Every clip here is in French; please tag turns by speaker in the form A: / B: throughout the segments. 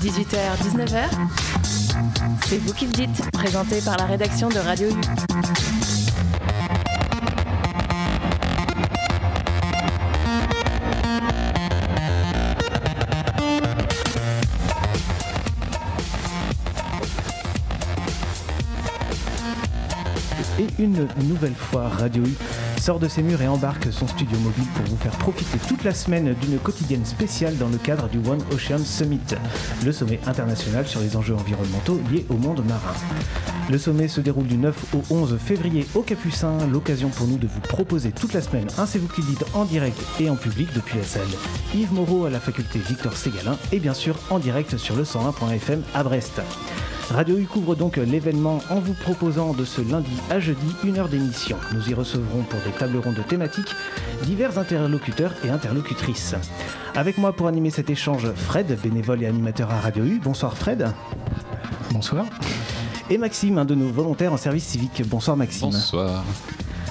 A: 18h, 19h, c'est vous qui le dites, présenté par la rédaction de Radio U.
B: Et une nouvelle fois, Radio U sort de ses murs et embarque son studio mobile pour vous faire profiter toute la semaine d'une quotidienne spéciale dans le cadre du One Ocean Summit, le sommet international sur les enjeux environnementaux liés au monde marin. Le sommet se déroule du 9 au 11 février au Capucin, l'occasion pour nous de vous proposer toute la semaine un C'est vous en direct et en public depuis la salle Yves Moreau à la faculté Victor Ségalin et bien sûr en direct sur le 101.fm à Brest. Radio U couvre donc l'événement en vous proposant de ce lundi à jeudi une heure d'émission. Nous y recevrons pour des tables rondes thématiques divers interlocuteurs et interlocutrices. Avec moi pour animer cet échange, Fred, bénévole et animateur à Radio U. Bonsoir Fred.
C: Bonsoir.
B: Et Maxime, un de nos volontaires en service civique. Bonsoir Maxime.
D: Bonsoir.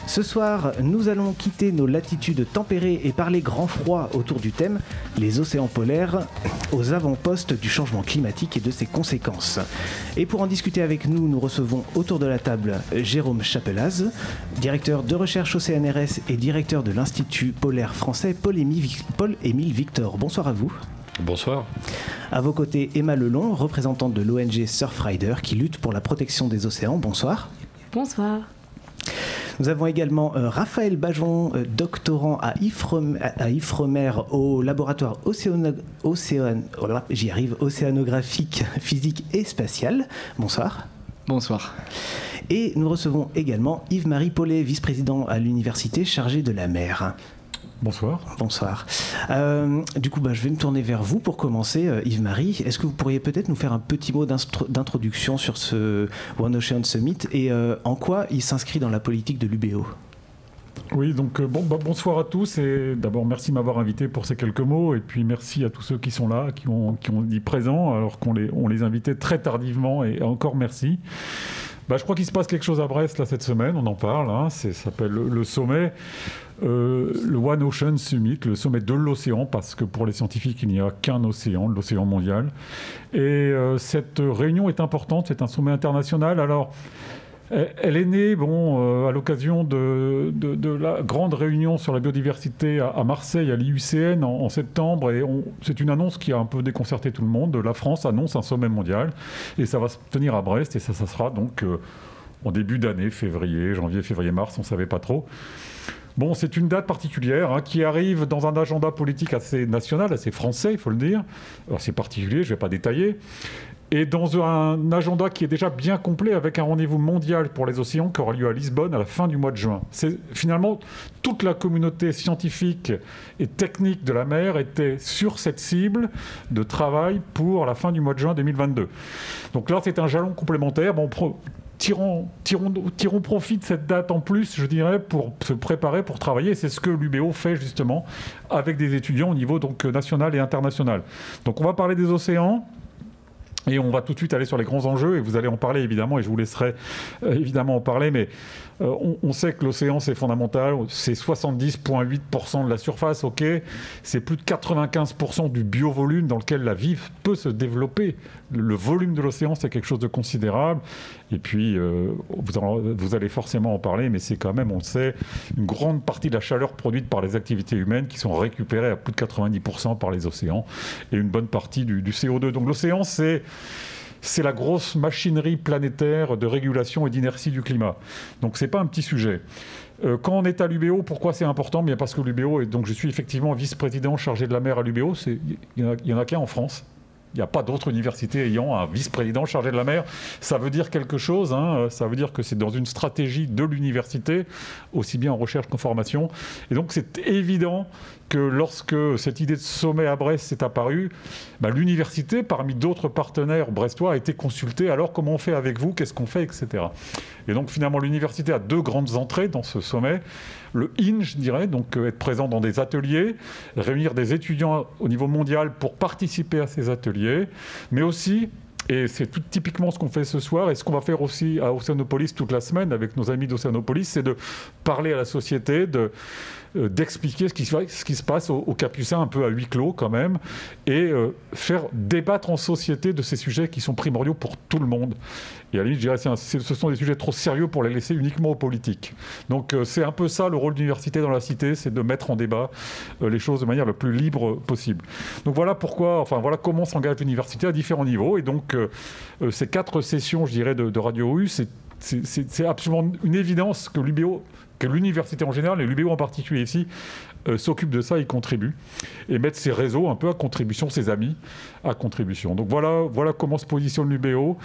B: Ce soir, nous allons quitter nos latitudes tempérées et parler grand froid autour du thème les océans polaires aux avant-postes du changement climatique et de ses conséquences. Et pour en discuter avec nous, nous recevons autour de la table Jérôme Chapelaz, directeur de recherche au CNRS et directeur de l'Institut polaire français Paul-Émile Victor. Bonsoir à vous.
D: Bonsoir.
B: À vos côtés, Emma Lelon, représentante de l'ONG Surfrider qui lutte pour la protection des océans. Bonsoir.
E: Bonsoir.
B: Nous avons également euh, Raphaël Bajon, euh, doctorant à Ifremer, à Ifremer au laboratoire océano, océan, oh là, j'y arrive, océanographique, physique et spatial. Bonsoir.
C: Bonsoir.
B: Et nous recevons également Yves-Marie Paulet, vice-président à l'université chargé de la mer.
F: Bonsoir.
B: Bonsoir. Euh, du coup, bah, je vais me tourner vers vous pour commencer, euh, Yves-Marie. Est-ce que vous pourriez peut-être nous faire un petit mot d'introduction sur ce One Ocean Summit et euh, en quoi il s'inscrit dans la politique de l'UBO
F: oui, donc bon, bah, bonsoir à tous et d'abord merci de m'avoir invité pour ces quelques mots et puis merci à tous ceux qui sont là, qui ont, qui ont dit présent alors qu'on les, on les invitait très tardivement et encore merci. Bah, je crois qu'il se passe quelque chose à Brest là cette semaine, on en parle, hein, ça s'appelle le, sommet. Euh, le One Ocean Summit, le sommet de l'océan, parce que pour les scientifiques, il n'y a qu'un océan, l'océan mondial. Et euh, cette réunion est importante, c'est un sommet international. Alors, elle est née bon, euh, à l'occasion de, la grande réunion sur la biodiversité à, Marseille, à l'IUCN, en, septembre. Et c'est une annonce qui a un peu déconcerté tout le monde. La France annonce un sommet mondial. Et ça va se tenir à Brest. Et ça, ça sera donc en début d'année, février, janvier, février, mars, on ne savait pas trop. Bon, c'est une date particulière hein, qui arrive dans un agenda politique assez national, assez français, il faut le dire. C'est particulier, je ne vais pas détailler. Et dans un agenda qui est déjà bien complet avec un rendez-vous mondial pour les océans qui aura lieu à Lisbonne à la fin du mois de juin. Finalement toute la communauté scientifique et technique de la mer était sur cette cible de travail pour la fin du mois de juin 2022. Donc là, c'est un jalon complémentaire. Tirons, tirons profit de cette date en plus, je dirais, pour se préparer, pour travailler. C'est ce que l'UBO fait justement avec des étudiants au niveau donc, national et international. Donc on va parler des océans. Et on va tout de suite aller sur les grands enjeux, et vous allez en parler évidemment, et je vous laisserai euh, évidemment en parler, mais euh, on, sait que l'océan c'est fondamental, c'est 70,8% de la surface, ok, c'est plus de 95% du biovolume dans lequel la vie peut se développer. Le volume de l'océan c'est quelque chose de considérable, et puis euh, vous, allez forcément en parler, mais c'est quand même, on le sait, une grande partie de la chaleur produite par les activités humaines qui sont récupérées à plus de 90% par les océans, et une bonne partie du, du CO2. Donc l'océan c'est c'est la grosse machinerie planétaire de régulation et d'inertie du climat. Donc c'est pas un petit sujet. Euh, quand on est à l'UBO, pourquoi c'est important? Bien parce que l'UBO, et donc je suis effectivement vice-président chargé de la mer à l'UBO, il n'y en a, qu'un en France. Il n'y a pas d'autre université ayant un vice-président chargé de la mer. Ça veut dire quelque chose. Hein. ça veut dire que c'est dans une stratégie de l'université, aussi bien en recherche qu'en formation. Et donc c'est évident que lorsque cette idée de sommet à Brest s'est apparue, bah, l'université, parmi d'autres partenaires brestois, a été consultée. Alors, comment on fait avec vous? Qu'est-ce qu'on fait? Etc. Et donc, finalement, l'université a deux grandes entrées dans ce sommet. Le IN, je dirais, donc euh, être présent dans des ateliers, réunir des étudiants au niveau mondial pour participer à ces ateliers, mais aussi et c'est tout typiquement ce qu'on fait ce soir et ce qu'on va faire aussi à Océanopolis toute la semaine avec nos amis d'Océanopolis, c'est de parler à la société, de, d'expliquer ce qui, se passe aux, Capucins un peu à huis clos quand même, et faire débattre en société de ces sujets qui sont primordiaux pour tout le monde. Et à la limite, je dirais ce sont des sujets trop sérieux pour les laisser uniquement aux politiques. Donc c'est un peu ça le rôle de l'université dans la cité, c'est de mettre en débat les choses de manière la plus libre possible. Donc voilà pourquoi, enfin voilà comment s'engage l'université à différents niveaux. Et donc ces quatre sessions, je dirais, de, de Radio U, c'est c'est absolument une évidence que l'UBO, que l'université en général et l'UBO en particulier ici, euh, s'occupe de ça et contribue et mettre ses réseaux un peu à contribution, ses amis à contribution. Donc voilà, voilà comment se positionne l'UBO.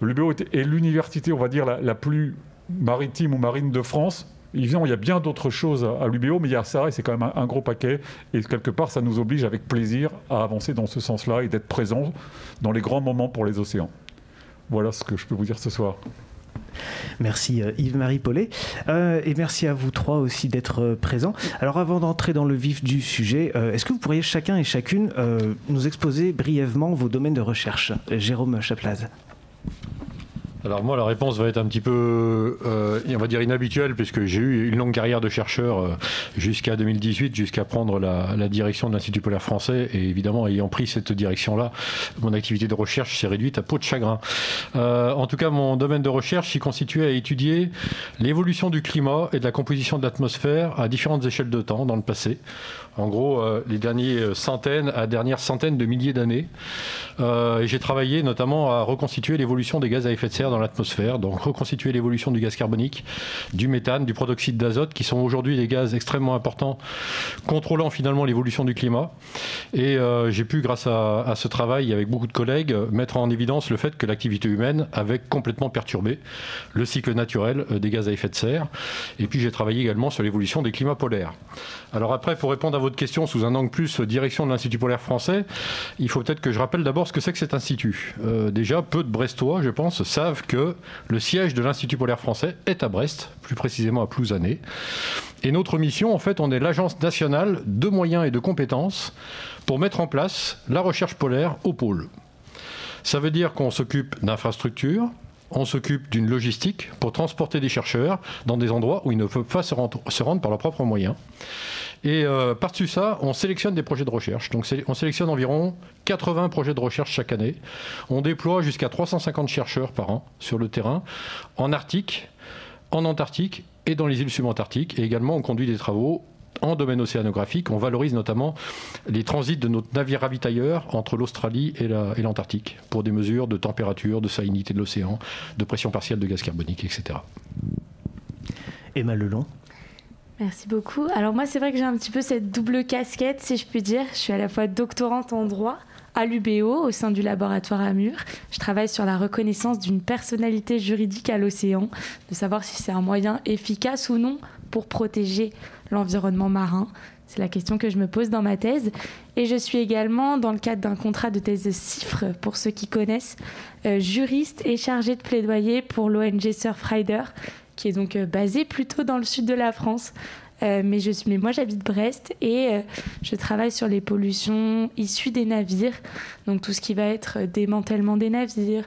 F: L'UBO est, l'université, on va dire, la, plus maritime ou marine de France. Évidemment, il y a bien d'autres choses à, l'UBO, mais il y a ça et c'est quand même un, un, gros paquet. Et quelque part, ça nous oblige avec plaisir à avancer dans ce sens-là et d'être présents dans les grands moments pour les océans. Voilà ce que je peux vous dire ce soir.
B: Merci euh, Yves-Marie Paulet. Euh, et merci à vous trois aussi d'être euh, présents. Alors avant d'entrer dans le vif du sujet, est-ce que vous pourriez chacun et chacune nous exposer brièvement vos domaines de recherche? Jérôme Chaplaz.
D: Alors moi, la réponse va être un petit peu, euh, on va dire inhabituelle, puisque j'ai eu une longue carrière de chercheur euh, jusqu'à 2018, jusqu'à prendre la, direction de l'Institut polaire français. Et évidemment, ayant pris cette direction-là, mon activité de recherche s'est réduite à peau de chagrin. Euh, en tout cas, mon domaine de recherche s'y constituait à étudier l'évolution du climat et de la composition de l'atmosphère à différentes échelles de temps dans le passé. En gros, les dernières centaines à dernières centaines de milliers d'années. et j'ai travaillé notamment à reconstituer l'évolution des gaz à effet de serre dans l'atmosphère, donc reconstituer l'évolution du gaz carbonique, du méthane, du protoxyde d'azote, qui sont aujourd'hui des gaz extrêmement importants, contrôlant finalement l'évolution du climat. Et euh, j'ai pu, grâce à, ce travail avec beaucoup de collègues, mettre en évidence le fait que l'activité humaine avait complètement perturbé le cycle naturel euh, des gaz à effet de serre. Et puis j'ai travaillé également sur l'évolution des climats polaires. Alors après, pour répondre à votre question sous un angle plus direction de l'Institut polaire français, il faut peut-être que je rappelle d'abord ce que c'est que cet institut. Euh, déjà, peu de Brestois, je pense, savent que le siège de l'Institut polaire français est à Brest, plus précisément à Plouzané. Et notre mission, en fait, on est l'agence nationale de moyens et de compétences pour mettre en place la recherche polaire au pôle. Ça veut dire qu'on s'occupe d'infrastructures, on s'occupe d'une logistique pour transporter des chercheurs dans des endroits où ils ne peuvent pas se rendre, se rendre par leurs propres moyens. Et euh, par-dessus ça, on sélectionne des projets de recherche. Donc on sélectionne environ 80 projets de recherche chaque année. On déploie jusqu'à 350 chercheurs par an sur le terrain, en Arctique, en Antarctique et dans les îles subantarctiques. Et également, on conduit des travaux en domaine océanographique. On valorise notamment les transits de notre navire ravitailleur entre l'Australie et l'Antarctique pour des mesures de température, de salinité de l'océan, de pression partielle de gaz carbonique, etc.
B: Emma Lelon.
E: Merci beaucoup. Alors moi, c'est vrai que j'ai un petit peu cette double casquette, si je puis dire. Je suis à la fois doctorante en droit à l'UBO au sein du laboratoire Amur. Je travaille sur la reconnaissance d'une personnalité juridique à l'océan, de savoir si c'est un moyen efficace ou non pour protéger l'environnement marin. C'est la question que je me pose dans ma thèse. Et je suis également, dans le cadre d'un contrat de thèse CIFRE, pour ceux qui connaissent, euh, juriste et chargé de plaidoyer pour l'ONG Surfrider, qui est donc euh, basé plutôt dans le sud de la France. Euh, mais, je mais moi, j'habite Brest et euh, je travaille sur les pollutions issues des navires. Donc, tout ce qui va être démantèlement des navires,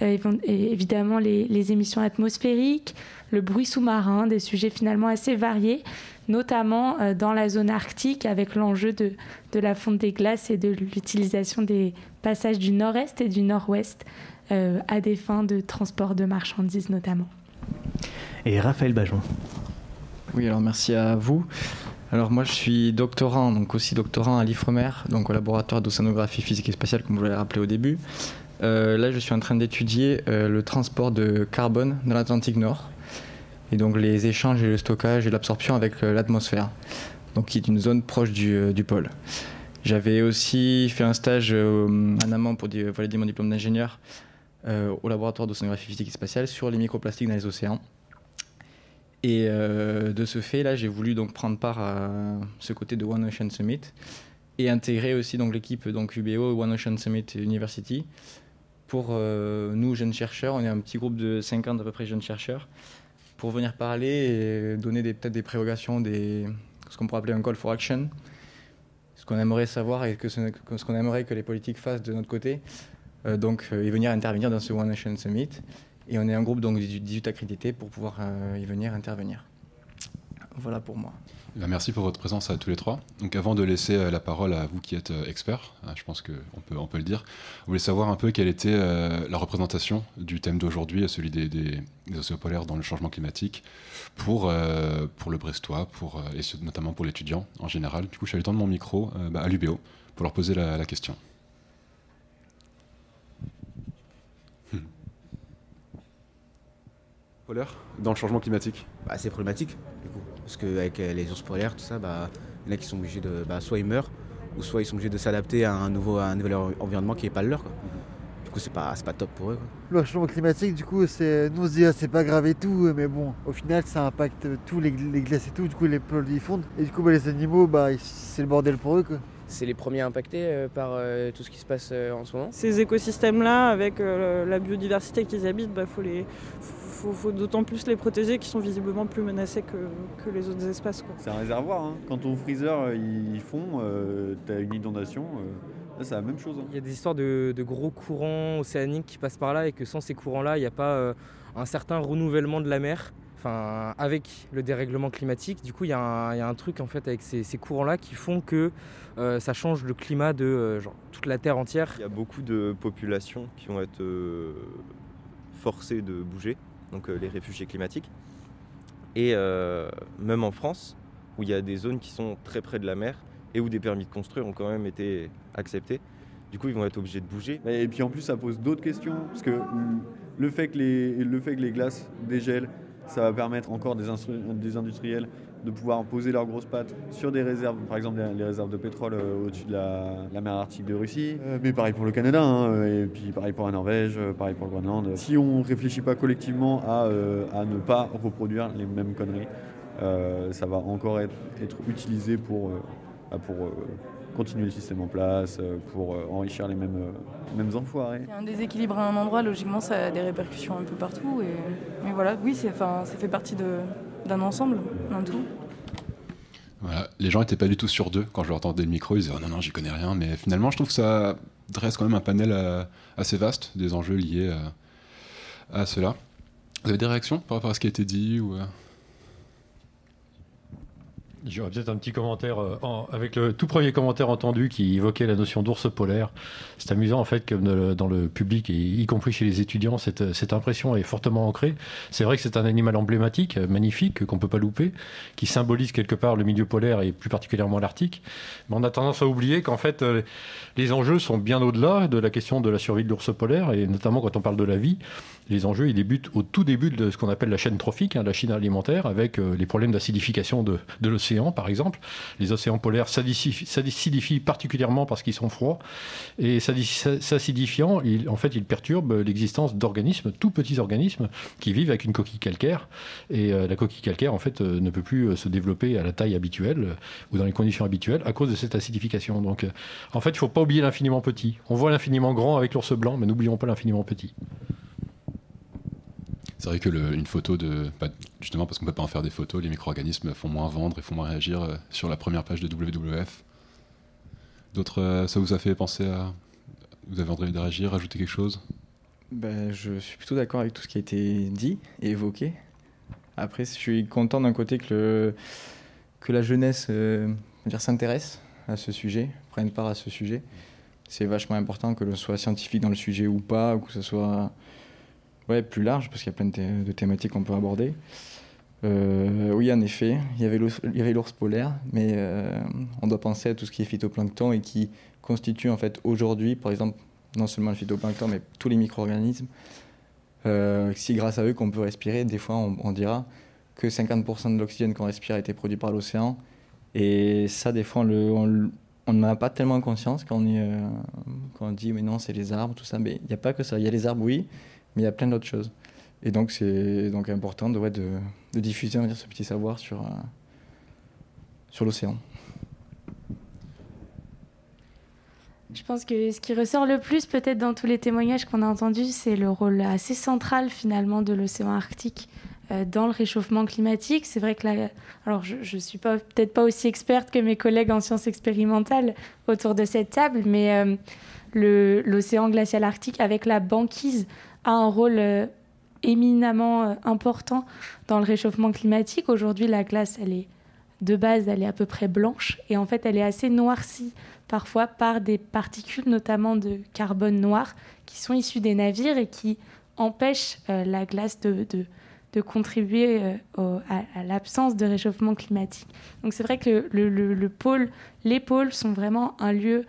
E: évidemment les, les, émissions atmosphériques, le bruit sous-marin, des sujets finalement assez variés, notamment dans la zone arctique avec l'enjeu de, de, la fonte des glaces et de l'utilisation des passages du nord-est et du nord-ouest à des fins de transport de marchandises notamment
B: et Raphaël Bajon.
C: Oui, alors merci à vous. Alors moi je suis doctorant, donc aussi doctorant à l'IFREMER, donc au laboratoire d'océanographie physique et spatiale comme vous l'avez rappelé au début. Euh, là je suis en train d'étudier euh, le transport de carbone dans l'Atlantique Nord et donc les échanges et le stockage et l'absorption avec euh, l'atmosphère, donc qui est une zone proche du, du pôle. J'avais aussi fait un stage en amont pour valider mon diplôme d'ingénieur au laboratoire d'océanographie physique et spatiale sur les microplastiques dans les océans. Et euh, de ce fait, là, j'ai voulu donc prendre part à ce côté de One Ocean Summit et intégrer aussi donc l'équipe donc UBO One Ocean Summit University. Pour euh, nous, jeunes chercheurs, on est un petit groupe de 50 à peu près jeunes chercheurs, pour venir parler et donner peut-être des prérogations, des, ce qu'on pourrait appeler un call for action, ce qu'on aimerait savoir et que ce, qu'on aimerait que les politiques fassent de notre côté. Euh, donc, et venir intervenir dans ce One Ocean Summit. Et on est un groupe donc 18 accrédités pour pouvoir euh, y venir intervenir. voilà pour moi.
G: Eh merci pour votre présence à tous les trois. Donc avant de laisser euh, la parole à vous qui êtes euh, experts, hein, je pense qu'on peut, on peut le dire, vous voulez savoir un peu quelle était la représentation du thème d'aujourd'hui, celui des, des, polaires dans le changement climatique, pour, pour le Brestois, pour, et notamment pour l'étudiant en général. Du coup, je allé tendre mon micro bah, à l'UBO pour leur poser la, question. Polaire dans le changement climatique?
H: Bah, C'est problématique, du coup. Parce qu'avec euh, les ours polaires, tout ça, bah, il y en a qui sont obligés de. Bah, soit ils meurent, ou soit ils sont obligés de s'adapter à un nouveau, un nouvel environnement qui n'est pas le leur. Du coup, c'est pas, pas top pour eux.
I: Le changement climatique, du coup, c'est, nous on se dit, ah, c'est pas grave et tout, mais bon, au final, ça impacte tous les, glaces et tout. Du coup, les peuples ils fondent. Et du coup, bah, les animaux, bah, c'est le bordel pour eux. Quoi
J: c'est les premiers impactés euh, par euh, tout ce qui se passe en ce moment?
K: Ces écosystèmes-là, avec la biodiversité qu'ils habitent, il bah, faut les, faut, d'autant plus les protéger qui sont visiblement plus menacés que, les autres espaces.
L: C'est un réservoir. Hein. Quand ton freezer euh, il fond, euh, tu as une inondation. Euh, là, c'est la même chose. Hein.
J: Il y a des histoires de, gros courants océaniques qui passent par là et que sans ces courants-là, il n'y a pas un certain renouvellement de la mer. Enfin, avec le dérèglement climatique, du coup, il y, a un truc en fait avec ces, courants-là qui font que ça change le climat de toute la Terre entière.
M: Il y a beaucoup de populations qui vont être forcées de bouger donc euh, les réfugiés climatiques. Et euh, même en France, où il y a des zones qui sont très près de la mer et où des permis de construire ont quand même été acceptés. Du coup, ils vont être obligés de bouger.
L: Et puis en plus, ça pose d'autres questions, parce que le fait que les, le fait que les glaces dégèlent, ça va permettre encore des, des industriels de pouvoir poser leurs grosses pattes sur des réserves, par exemple les réserves de pétrole euh, au-dessus de la, mer Arctique de Russie. Euh, mais pareil pour le Canada, hein, et puis pareil pour la Norvège, euh, pareil pour le Groenland. Si on ne réfléchit pas collectivement à, ne pas reproduire les mêmes conneries, ça va encore être, utilisé pour, bah, pour continuer le système en place, pour enrichir les mêmes, mêmes enfoirés.
N: Il y a un déséquilibre à un endroit, logiquement, ça a des répercussions un peu partout. Et, mais voilà, oui, ça fait partie de, d'un ensemble, d'un tout.
G: Voilà. Les gens n'étaient pas du tout sur deux quand je leur tendais le micro. Ils disaient oh non, non, j'y connais rien. Mais finalement, je trouve que ça dresse quand même un panel euh, assez vaste des enjeux liés euh, à cela. Vous avez des réactions par rapport à ce qui a été dit ou, euh?
D: J'aurais peut-être un petit commentaire euh, avec le tout premier commentaire entendu qui évoquait la notion d'ours polaire. C'est amusant en fait que dans le public, et y compris chez les étudiants, cette, cette impression est fortement ancrée. C'est vrai que c'est un animal emblématique, magnifique, qu'on peut pas louper, qui symbolise quelque part le milieu polaire et plus particulièrement l'Arctique. Mais on a tendance à oublier qu'en fait euh, les enjeux sont bien au-delà de la question de la survie de l'ours polaire et notamment quand on parle de la vie les enjeux, ils débutent au tout début de ce qu'on appelle la chaîne trophique, hein, la chaîne alimentaire, avec euh, les problèmes d'acidification de, l'océan, par exemple. Les océans polaires s'acidifient particulièrement parce qu'ils sont froids, et s'acidifiant, en fait, ils perturbent l'existence d'organismes, tout petits organismes, qui vivent avec une coquille calcaire, et euh, la coquille calcaire, en fait, euh, ne peut plus se développer à la taille habituelle ou dans les conditions habituelles à cause de cette acidification. Donc, en fait, il ne faut pas oublier l'infiniment petit. On voit l'infiniment grand avec l'ours blanc, mais n'oublions pas l'infiniment petit.
G: C'est vrai que une photo de. Bah, justement, parce qu'on ne peut pas en faire des photos, les micro-organismes font moins vendre et font moins réagir euh, sur la première page de WWF. D'autres, euh, ça vous a fait penser à. Vous avez envie de réagir, ajouter quelque chose?
C: Ben, Je suis plutôt d'accord avec tout ce qui a été dit et évoqué. Après, je suis content d'un côté que, que la jeunesse euh, s'intéresse à ce sujet, prenne part à ce sujet. C'est vachement important que l'on soit scientifique dans le sujet ou pas, ou que ce soit ouais, plus large, parce qu'il y a plein de, thématiques qu'on peut aborder. Euh, oui, en effet, il y avait l'ours polaire, mais euh, on doit penser à tout ce qui est phytoplancton et qui constitue en fait aujourd'hui, par exemple, non seulement le phytoplancton, mais tous les micro-organismes. Euh, si grâce à eux qu'on peut respirer, des fois on, dira que 50% de l'oxygène qu'on respire a été produit par l'océan. Et ça, des fois, on n'en a pas tellement conscience quand on, est, quand on dit mais non, c'est les arbres, tout ça. Mais il n'y a pas que ça. Il y a les arbres, oui, mais il y a plein d'autres choses. Et donc, c'est donc important de, diffuser ce petit savoir sur, euh, sur l'océan.
E: Je pense que ce qui ressort le plus, peut-être dans tous les témoignages qu'on a entendus, c'est le rôle assez central finalement de l'océan Arctique euh, dans le réchauffement climatique. C'est vrai que là, alors je ne suis peut-être pas aussi experte que mes collègues en sciences expérimentales autour de cette table, mais euh, l'océan glacial arctique avec la banquise a un rôle euh, éminemment euh, important dans le réchauffement climatique. Aujourd'hui, la glace, elle est de base, elle est à peu près blanche et en fait, elle est assez noircie parfois par des particules, notamment de carbone noir, qui sont issues des navires et qui empêchent euh, la glace de, contribuer à, l'absence de réchauffement climatique. Donc c'est vrai que le, pôle, les pôles sont vraiment un lieu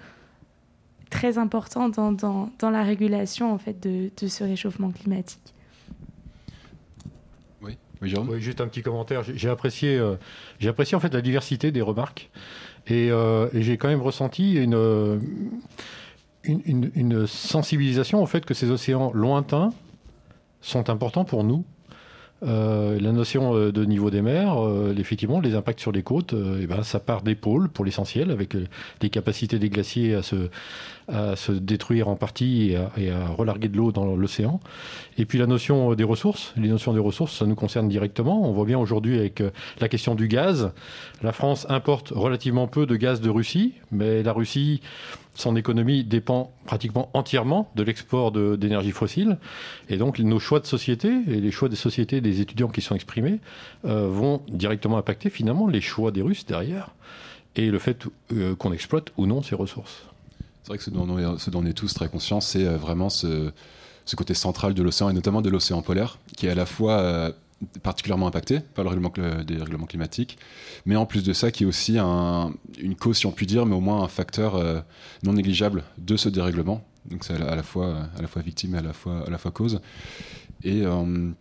E: très important dans, dans, dans la régulation en fait, de, de ce réchauffement climatique.
D: Oui, oui, juste un petit commentaire. J'ai apprécié, euh, j'ai apprécié en fait la diversité des remarques et, et j'ai quand même ressenti une, une, une, sensibilisation au fait que ces océans lointains sont importants pour nous. Euh, la notion euh, de niveau des mers, euh, effectivement, les impacts sur les côtes, eh ben, ça part des pôles pour l'essentiel, avec les capacités des glaciers à se, à se détruire en partie et à, et à relarguer de l'eau dans l'océan. Et puis la notion des ressources, les notions des ressources, ça nous concerne directement. On voit bien aujourd'hui avec la question du gaz. La France importe relativement peu de gaz de Russie, mais la Russie son économie dépend pratiquement entièrement de l'export d'énergie fossile. Et donc nos choix de société et les choix des sociétés des étudiants qui sont exprimés euh, vont directement impacter finalement les choix des Russes derrière et le fait euh, qu'on exploite ou non ces ressources.
G: C'est vrai que ce dont, on est, tous très conscients, c'est euh, vraiment ce, ce, côté central de l'océan et notamment de l'océan polaire, qui est à la fois particulièrement impacté par le règlement, des règlements climatiques, mais en plus de ça, qui est aussi une cause, si on peut dire, mais au moins un facteur euh, non négligeable de ce dérèglement. Donc c'est à, la fois, victime et à la fois, cause. Et euh,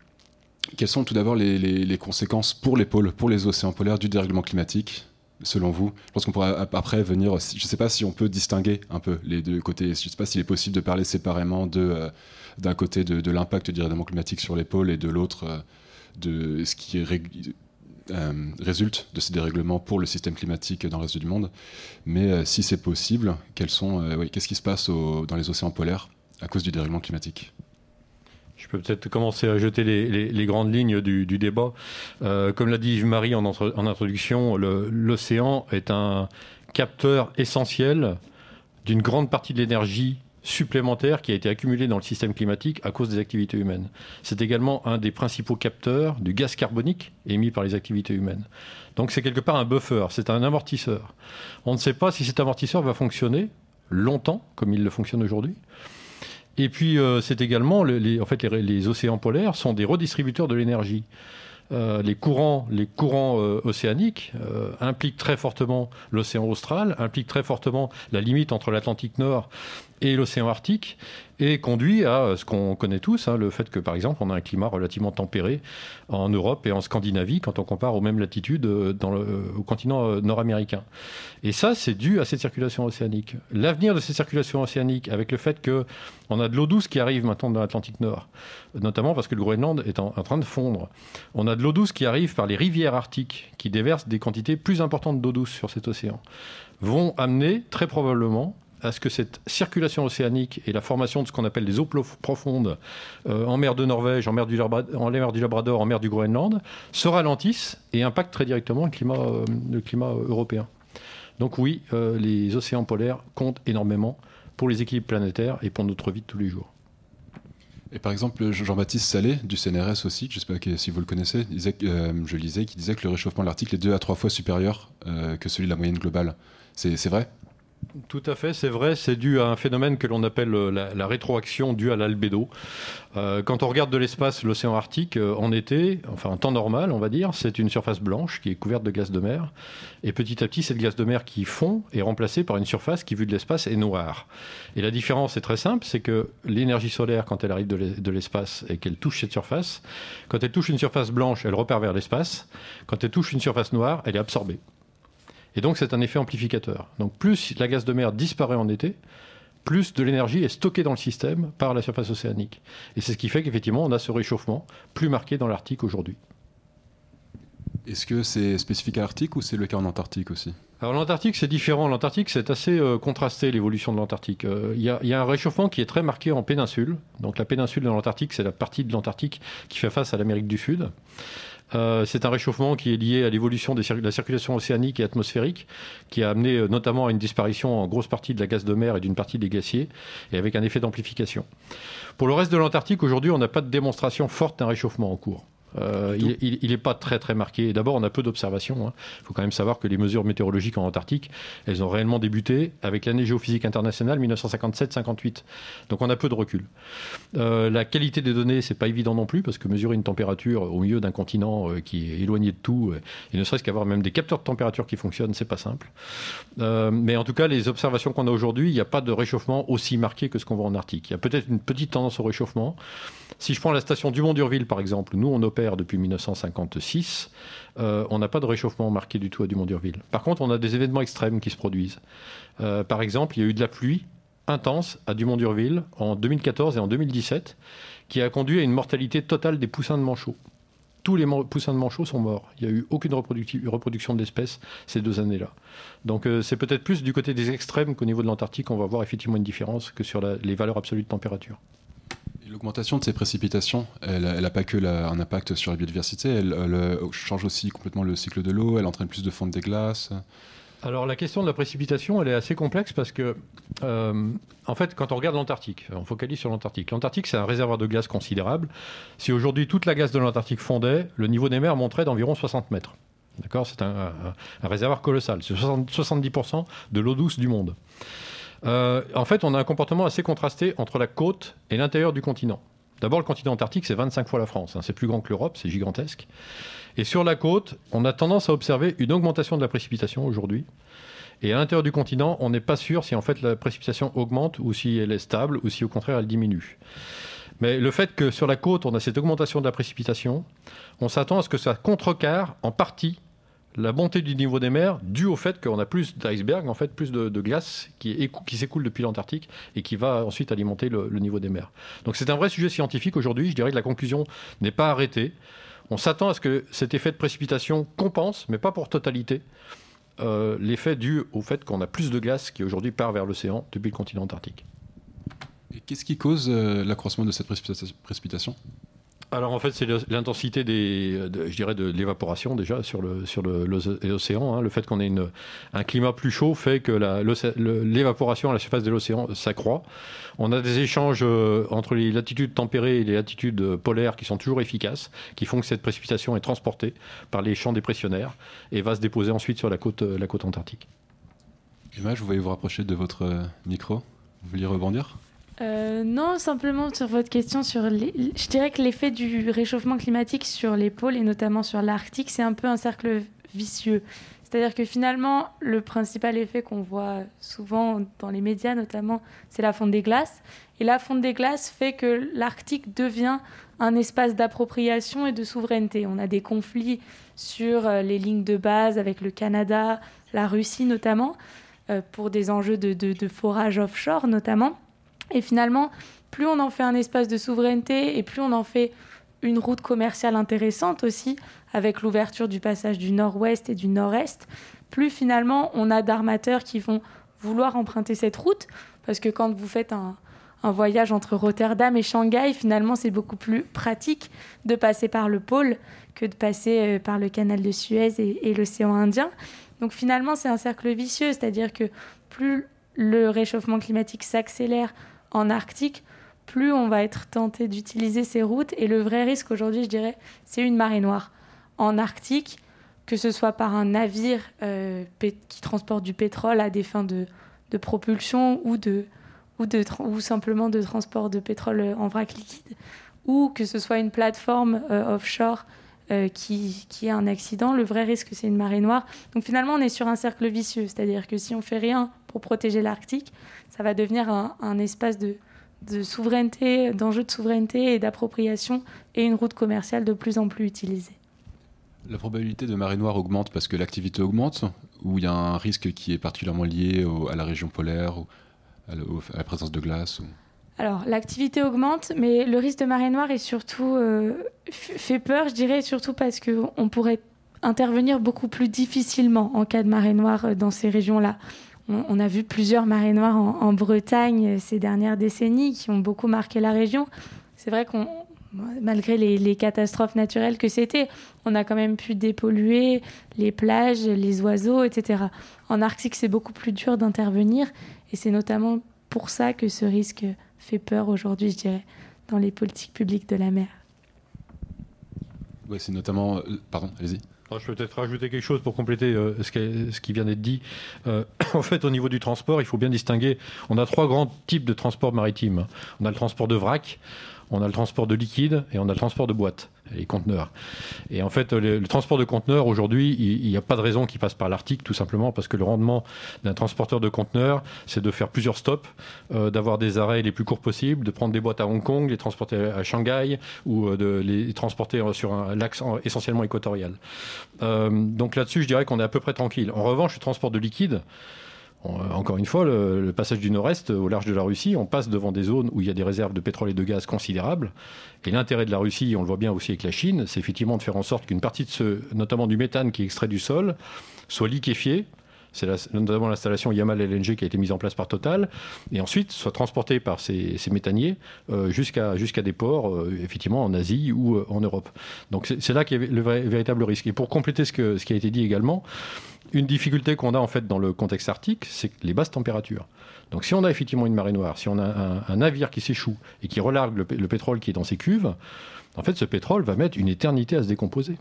G: quelles sont tout d'abord les, conséquences pour les pôles, pour les océans polaires du dérèglement climatique selon vous? Je pense qu'on pourra après venir. Je ne sais pas si on peut distinguer un peu les deux côtés. Je ne sais pas s'il est possible de parler séparément euh, d'un côté de, l'impact du dérèglement climatique sur les pôles et de l'autre de ce qui euh, résulte de ces dérèglements pour le système climatique dans le reste du monde. Mais euh, si c'est possible, euh, qu'est-ce qui se passe dans les océans polaires à cause du dérèglement climatique?
D: Je peux peut-être commencer à jeter les, grandes lignes du, débat. comme l'a dit Yves-Marie en, en, introduction, l'océan est un capteur essentiel d'une grande partie de l'énergie supplémentaire qui a été accumulé dans le système climatique à cause des activités humaines. C'est également un des principaux capteurs du gaz carbonique émis par les activités humaines. Donc c'est quelque part un buffer, c'est un amortisseur. On ne sait pas si cet amortisseur va fonctionner longtemps comme il le fonctionne aujourd'hui. Et puis euh, c'est également, en fait, les océans polaires sont des redistributeurs de l'énergie. Euh, les courants, les courants euh, océaniques impliquent très fortement l'océan austral, impliquent très fortement la limite entre l'Atlantique Nord et l'océan Arctique et conduit à ce qu'on connaît tous, hein, le fait que par exemple on a un climat relativement tempéré en Europe et en Scandinavie quand on compare aux mêmes latitudes dans le, au continent nord-américain. Et ça, c'est dû à cette circulation océanique. L'avenir de ces circulations océaniques, avec le fait qu'on a de l'eau douce qui arrive maintenant dans l'Atlantique Nord, notamment parce que le Groenland est en train de fondre, on a de l'eau douce qui arrive par les rivières arctiques qui déversent des quantités plus importantes d'eau douce sur cet océan, vont amener très probablement à ce que cette circulation océanique et la formation de ce qu'on appelle des eaux profondes euh, en mer de Norvège, en mer, du en mer du Labrador, en mer du Groenland, se ralentissent et impactent très directement le climat, euh, européen. Donc oui, euh, les océans polaires comptent énormément pour les équilibres planétaires et pour notre vie de tous les jours.
G: Et par exemple, Jean-Baptiste Salé, du CNRS aussi, je ne sais pas si vous le connaissez, disait, je lisais, qui disait que le réchauffement de l'Arctique est deux à trois fois supérieur que celui de la moyenne globale. C'est vrai?
D: Tout à fait, c'est vrai, c'est dû à un phénomène que l'on appelle euh, la, rétroaction due à l'albédo. Euh, quand on regarde de l'espace l'océan Arctique euh, en été, enfin en temps normal, on va dire, c'est une surface blanche qui est couverte de glace de mer. Et petit à petit, cette glace de mer qui fond est remplacée par une surface qui, vue de l'espace, est noire. Et la différence est très simple, c'est que l'énergie solaire, quand elle arrive de l'espace et qu'elle touche cette surface, quand elle touche une surface blanche, elle repère vers l'espace. Quand elle touche une surface noire, elle est absorbée. Et donc c'est un effet amplificateur. Donc plus la gaz de mer disparaît en été, plus de l'énergie est stockée dans le système par la surface océanique. Et c'est ce qui fait qu'effectivement on a ce réchauffement plus marqué dans l'Arctique aujourd'hui.
G: Est-ce que c'est spécifique à l'Arctique ou c'est le cas en Antarctique aussi?
D: Alors l'Antarctique c'est différent. L'Antarctique c'est assez euh, contrasté l'évolution de l'Antarctique. Euh, il y, a un réchauffement qui est très marqué en péninsule. Donc la péninsule de l'Antarctique c'est la partie de l'Antarctique qui fait face à l'Amérique du Sud. Euh, c'est un réchauffement qui est lié à l'évolution de la circulation océanique et atmosphérique, qui a amené euh, notamment à une disparition en grosse partie de la gaz de mer et d'une partie des glaciers, et avec un effet d'amplification. Pour le reste de l'Antarctique, aujourd'hui, on n'a pas de démonstration forte d'un réchauffement en cours. Euh, il n'est pas très très marqué. D'abord, on a peu d'observations. hein. Il faut quand même savoir que les mesures météorologiques en Antarctique, elles ont réellement débuté avec l'année géophysique internationale 1957-58. Donc on a peu de recul. Euh, la qualité des données, c'est pas évident non plus parce que mesurer une température au milieu d'un continent euh, qui est éloigné de tout, et ne serait-ce qu'avoir même des capteurs de température qui fonctionnent, c'est pas simple. Mais en tout cas, les observations qu'on a aujourd'hui, il n'y a pas de réchauffement aussi marqué que ce qu'on voit en Arctique. Il y a peut-être une petite tendance au réchauffement. Si je prends la station Dumont-Durville, par exemple, nous, on opère depuis 1956. euh, on n'a pas de réchauffement marqué du tout à Dumont-Durville. Par contre, on a des événements extrêmes qui se produisent. Euh, par exemple, il y a eu de la pluie intense à Dumont-Durville en 2014 et en 2017, qui a conduit à une mortalité totale des poussins de manchots. Tous les poussins de manchots sont morts. Il n'y a eu aucune reproducti- reproduction d'espèces ces deux années-là. Donc euh, c'est peut-être plus du côté des extrêmes qu'au niveau de l'Antarctique, on va voir effectivement une différence que sur les valeurs absolues de température.
G: L'augmentation de ces précipitations, elle n'a pas que un impact sur la biodiversité, elle, euh, change aussi complètement le cycle de l'eau, elle entraîne plus de fonte des glaces.
D: Alors la question de la précipitation, elle est assez complexe parce que, euh, en fait, quand on regarde l'Antarctique, on focalise sur l'Antarctique. L'Antarctique, c'est un réservoir de glace considérable. Si aujourd'hui toute la glace de l'Antarctique fondait, le niveau des mers monterait d'environ 60 mètres. D'accord? C'est un, réservoir colossal. C'est 60 70% de l'eau douce du monde. Euh, en fait, on a un comportement assez contrasté entre la côte et l'intérieur du continent. D'abord, le continent antarctique, c'est 25 fois la France. hein. C'est plus grand que l'Europe, c'est gigantesque. Et sur la côte, on a tendance à observer une augmentation de la précipitation aujourd'hui. Et à l'intérieur du continent, on n'est pas sûr si en fait la précipitation augmente ou si elle est stable ou si au contraire elle diminue. Mais le fait que sur la côte, on a cette augmentation de la précipitation, on s'attend à ce que ça contrecarre en partie la montée du niveau des mers due au fait qu'on a plus d'icebergs, en fait, plus de, glace qui, écou- qui s'écoule depuis l'Antarctique et qui va ensuite alimenter le, niveau des mers. Donc c'est un vrai sujet scientifique aujourd'hui. Je dirais que la conclusion n'est pas arrêtée. On s'attend à ce que cet effet de précipitation compense, mais pas pour totalité, euh, l'effet dû au fait qu'on a plus de glace qui aujourd'hui part vers l'océan depuis le continent antarctique.
G: Et qu'est-ce qui cause euh, l'accroissement de cette précipita- précipitation?
D: Alors en fait, c'est le- l'intensité des, de- je dirais, de l'évaporation déjà sur le sur le- l'océan. hein. Le fait qu'on ait une, un climat plus chaud fait que le- l'évaporation à la surface de l'océan s'accroît. On a des échanges euh, entre les latitudes tempérées et les latitudes euh, polaires qui sont toujours efficaces, qui font que cette précipitation est transportée par les champs dépressionnaires et va se déposer ensuite sur la côte, euh, la côte antarctique.
G: Emma, je vous vous rapprocher de votre micro. Vous vouliez rebondir?
E: Euh, non, simplement sur votre question sur. Je dirais que l'effet du réchauffement climatique sur les pôles et notamment sur l'Arctique, c'est un peu un cercle vicieux. C'est-à-dire que finalement, le principal effet qu'on voit souvent dans les médias notamment, c'est la fonte des glaces. Et la fonte des glaces fait que l'Arctique devient un espace d'appropriation et de souveraineté. On a des conflits sur euh, les lignes de base avec le Canada, la Russie notamment, euh, pour des enjeux de forage offshore notamment. Et finalement, plus on en fait un espace de souveraineté et plus on en fait une route commerciale intéressante aussi, avec l'ouverture du passage du nord-ouest et du nord-est, plus finalement on a d'armateurs qui vont vouloir emprunter cette route, parce que quand vous faites un, voyage entre Rotterdam et Shanghai, finalement c'est beaucoup plus pratique de passer par le pôle que de passer euh, par le canal de Suez et l'océan Indien. Donc finalement c'est un cercle vicieux, c'est-à-dire que plus le réchauffement climatique s'accélère en Arctique, plus on va être tenté d'utiliser ces routes. Et le vrai risque aujourd'hui, je dirais, c'est une marée noire. En Arctique, que ce soit par un navire euh, qui transporte du pétrole à des fins de, propulsion ou, de, ou, simplement de transport de pétrole euh, en vrac liquide, ou que ce soit une plateforme euh, offshore qui, qui a un accident, le vrai risque, c'est une marée noire. Donc finalement, on est sur un cercle vicieux, c'est-à-dire que si on fait rien pour protéger l'Arctique, ça va devenir un, un espace de, de souveraineté, d'enjeux de souveraineté et d'appropriation, et une route commerciale de plus en plus utilisée.
G: La probabilité de marée noire augmente parce que l'activité augmente ou il y a un risque qui est particulièrement lié au- à la région polaire ou à, la- au- à la présence de glace ou...
E: Alors, l'activité augmente, mais le risque de marée noire est surtout euh, fait peur, je dirais, surtout parce qu'on pourrait intervenir beaucoup plus difficilement en cas de marée noire euh, dans ces régions-là. On, a vu plusieurs marées noires en, Bretagne euh, ces dernières décennies qui ont beaucoup marqué la région. C'est vrai qu'on malgré les, catastrophes naturelles que c'était, on a quand même pu dépolluer les plages, les oiseaux, etc. En Arctique, c'est beaucoup plus dur d'intervenir et c'est notamment pour ça que ce risque fait peur aujourd'hui, je dirais, dans les politiques publiques de la mer.
G: C'est notamment. euh, pardon, allez-y.
D: Je peux peut-être rajouter quelque chose pour compléter euh, ce, qui, ce qui vient d'être dit. Euh, en fait, au niveau du transport, il faut bien distinguer. On a trois grands types de transport maritime. On a le transport de vrac, on a le transport de liquide et on a le transport de boîte, les conteneurs. Et en fait, le, transport de conteneurs, aujourd'hui, il n'y a pas de raison qu'il passe par l'Arctique, tout simplement parce que le rendement d'un transporteur de conteneurs, c'est de faire plusieurs stops, euh, d'avoir des arrêts les plus courts possibles, de prendre des boîtes à Hong Kong, les transporter à Shanghai ou euh, de les transporter euh, sur un lac en- essentiellement équatorial. Donc là-dessus, je dirais qu'on est à peu près tranquille. En revanche, le transport de liquide, encore une fois, le, passage du nord-est au large de la Russie, on passe devant des zones où il y a des réserves de pétrole et de gaz considérables. Et l'intérêt de la Russie, on le voit bien aussi avec la Chine, c'est effectivement de faire en sorte qu'une partie de ce, notamment du méthane qui est extrait du sol, soit liquéfié. C'est notamment l'installation Yamal LNG qui a été mise en place par Total, et ensuite soit transporté par ces, ces méthaniers euh, jusqu'à des ports, euh, effectivement en Asie ou euh, en Europe. Donc c'est là qu'il y a le vrai- véritable risque. Et pour compléter ce, que, ce qui a été dit également, une difficulté qu'on a en fait dans le contexte arctique, c'est les basses températures. Donc si on a effectivement une marée noire, si on a un, navire qui s'échoue et qui relargue le, le pétrole qui est dans ses cuves, en fait ce pétrole va mettre une éternité à se décomposer.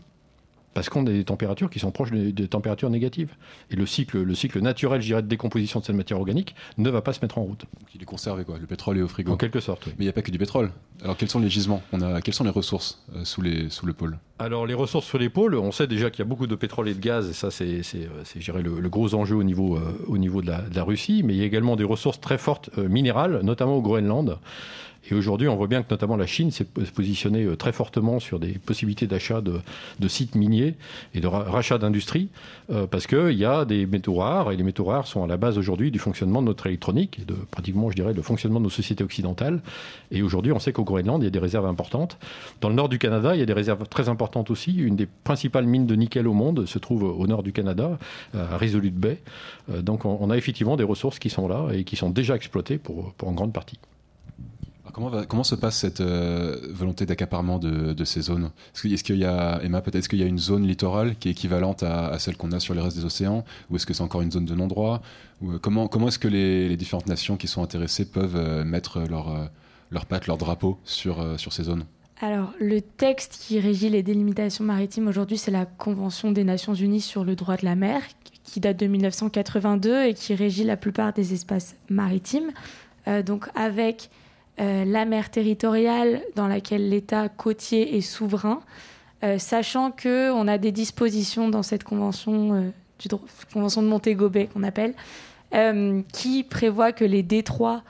D: Parce qu'on a des températures qui sont proches des, des températures négatives. Et le cycle, le cycle naturel, je dirais, de décomposition de cette matière organique ne va pas se mettre en route.
G: Il est conservé, quoi. Le pétrole est au frigo.
D: En quelque sorte, oui.
G: Mais il n'y a pas que du pétrole. Alors, quels sont les gisements On a, Quelles sont les ressources euh, sous, les, sous le pôle?
D: Alors les ressources sur les pôles, on sait déjà qu'il y a beaucoup de pétrole et de gaz, et ça c'est, euh, c'est, je dirais, le, le gros enjeu au niveau, euh, au niveau de, la, de la Russie, mais il y a également des ressources très fortes euh, minérales, notamment au Groenland. Et aujourd'hui, on voit bien que notamment la Chine s'est positionnée euh, très fortement sur des possibilités d'achat de, sites miniers et de ra- rachat d'industries, euh, parce qu'il y a des métaux rares, et les métaux rares sont à la base aujourd'hui du fonctionnement de notre électronique, et de pratiquement, je dirais, le fonctionnement de nos sociétés occidentales. Et aujourd'hui, on sait qu'au Groenland, il y a des réserves importantes. Dans le nord du Canada, il y a des réserves très importantes aussi. Une des principales mines de nickel au monde se trouve au nord du Canada, à Resolute Bay. Euh, Donc on a effectivement des ressources qui sont là et qui sont déjà exploitées pour en grande partie.
G: Comment, se passe cette euh, volonté d'accaparement de, ces zones? Est-ce qu'il y a, Emma, peut-être, qu'il y a une zone littorale qui est équivalente à, celle qu'on a sur les restes des océans? Ou est-ce que c'est encore une zone de non-droit? Euh, Comment, est-ce que les, différentes nations qui sont intéressées peuvent euh, mettre leur, euh, leurs pattes, leur drapeau sur, sur ces zones?
E: Alors, le texte qui régit les délimitations maritimes aujourd'hui, c'est la Convention des Nations Unies sur le droit de la mer, qui date de 1982 et qui régit la plupart des espaces maritimes. Donc, avec euh, la mer territoriale dans laquelle l'État côtier est souverain, euh, sachant que on a des dispositions dans cette convention, euh, convention de Montego Bay qu'on appelle, qui prévoit que les détroits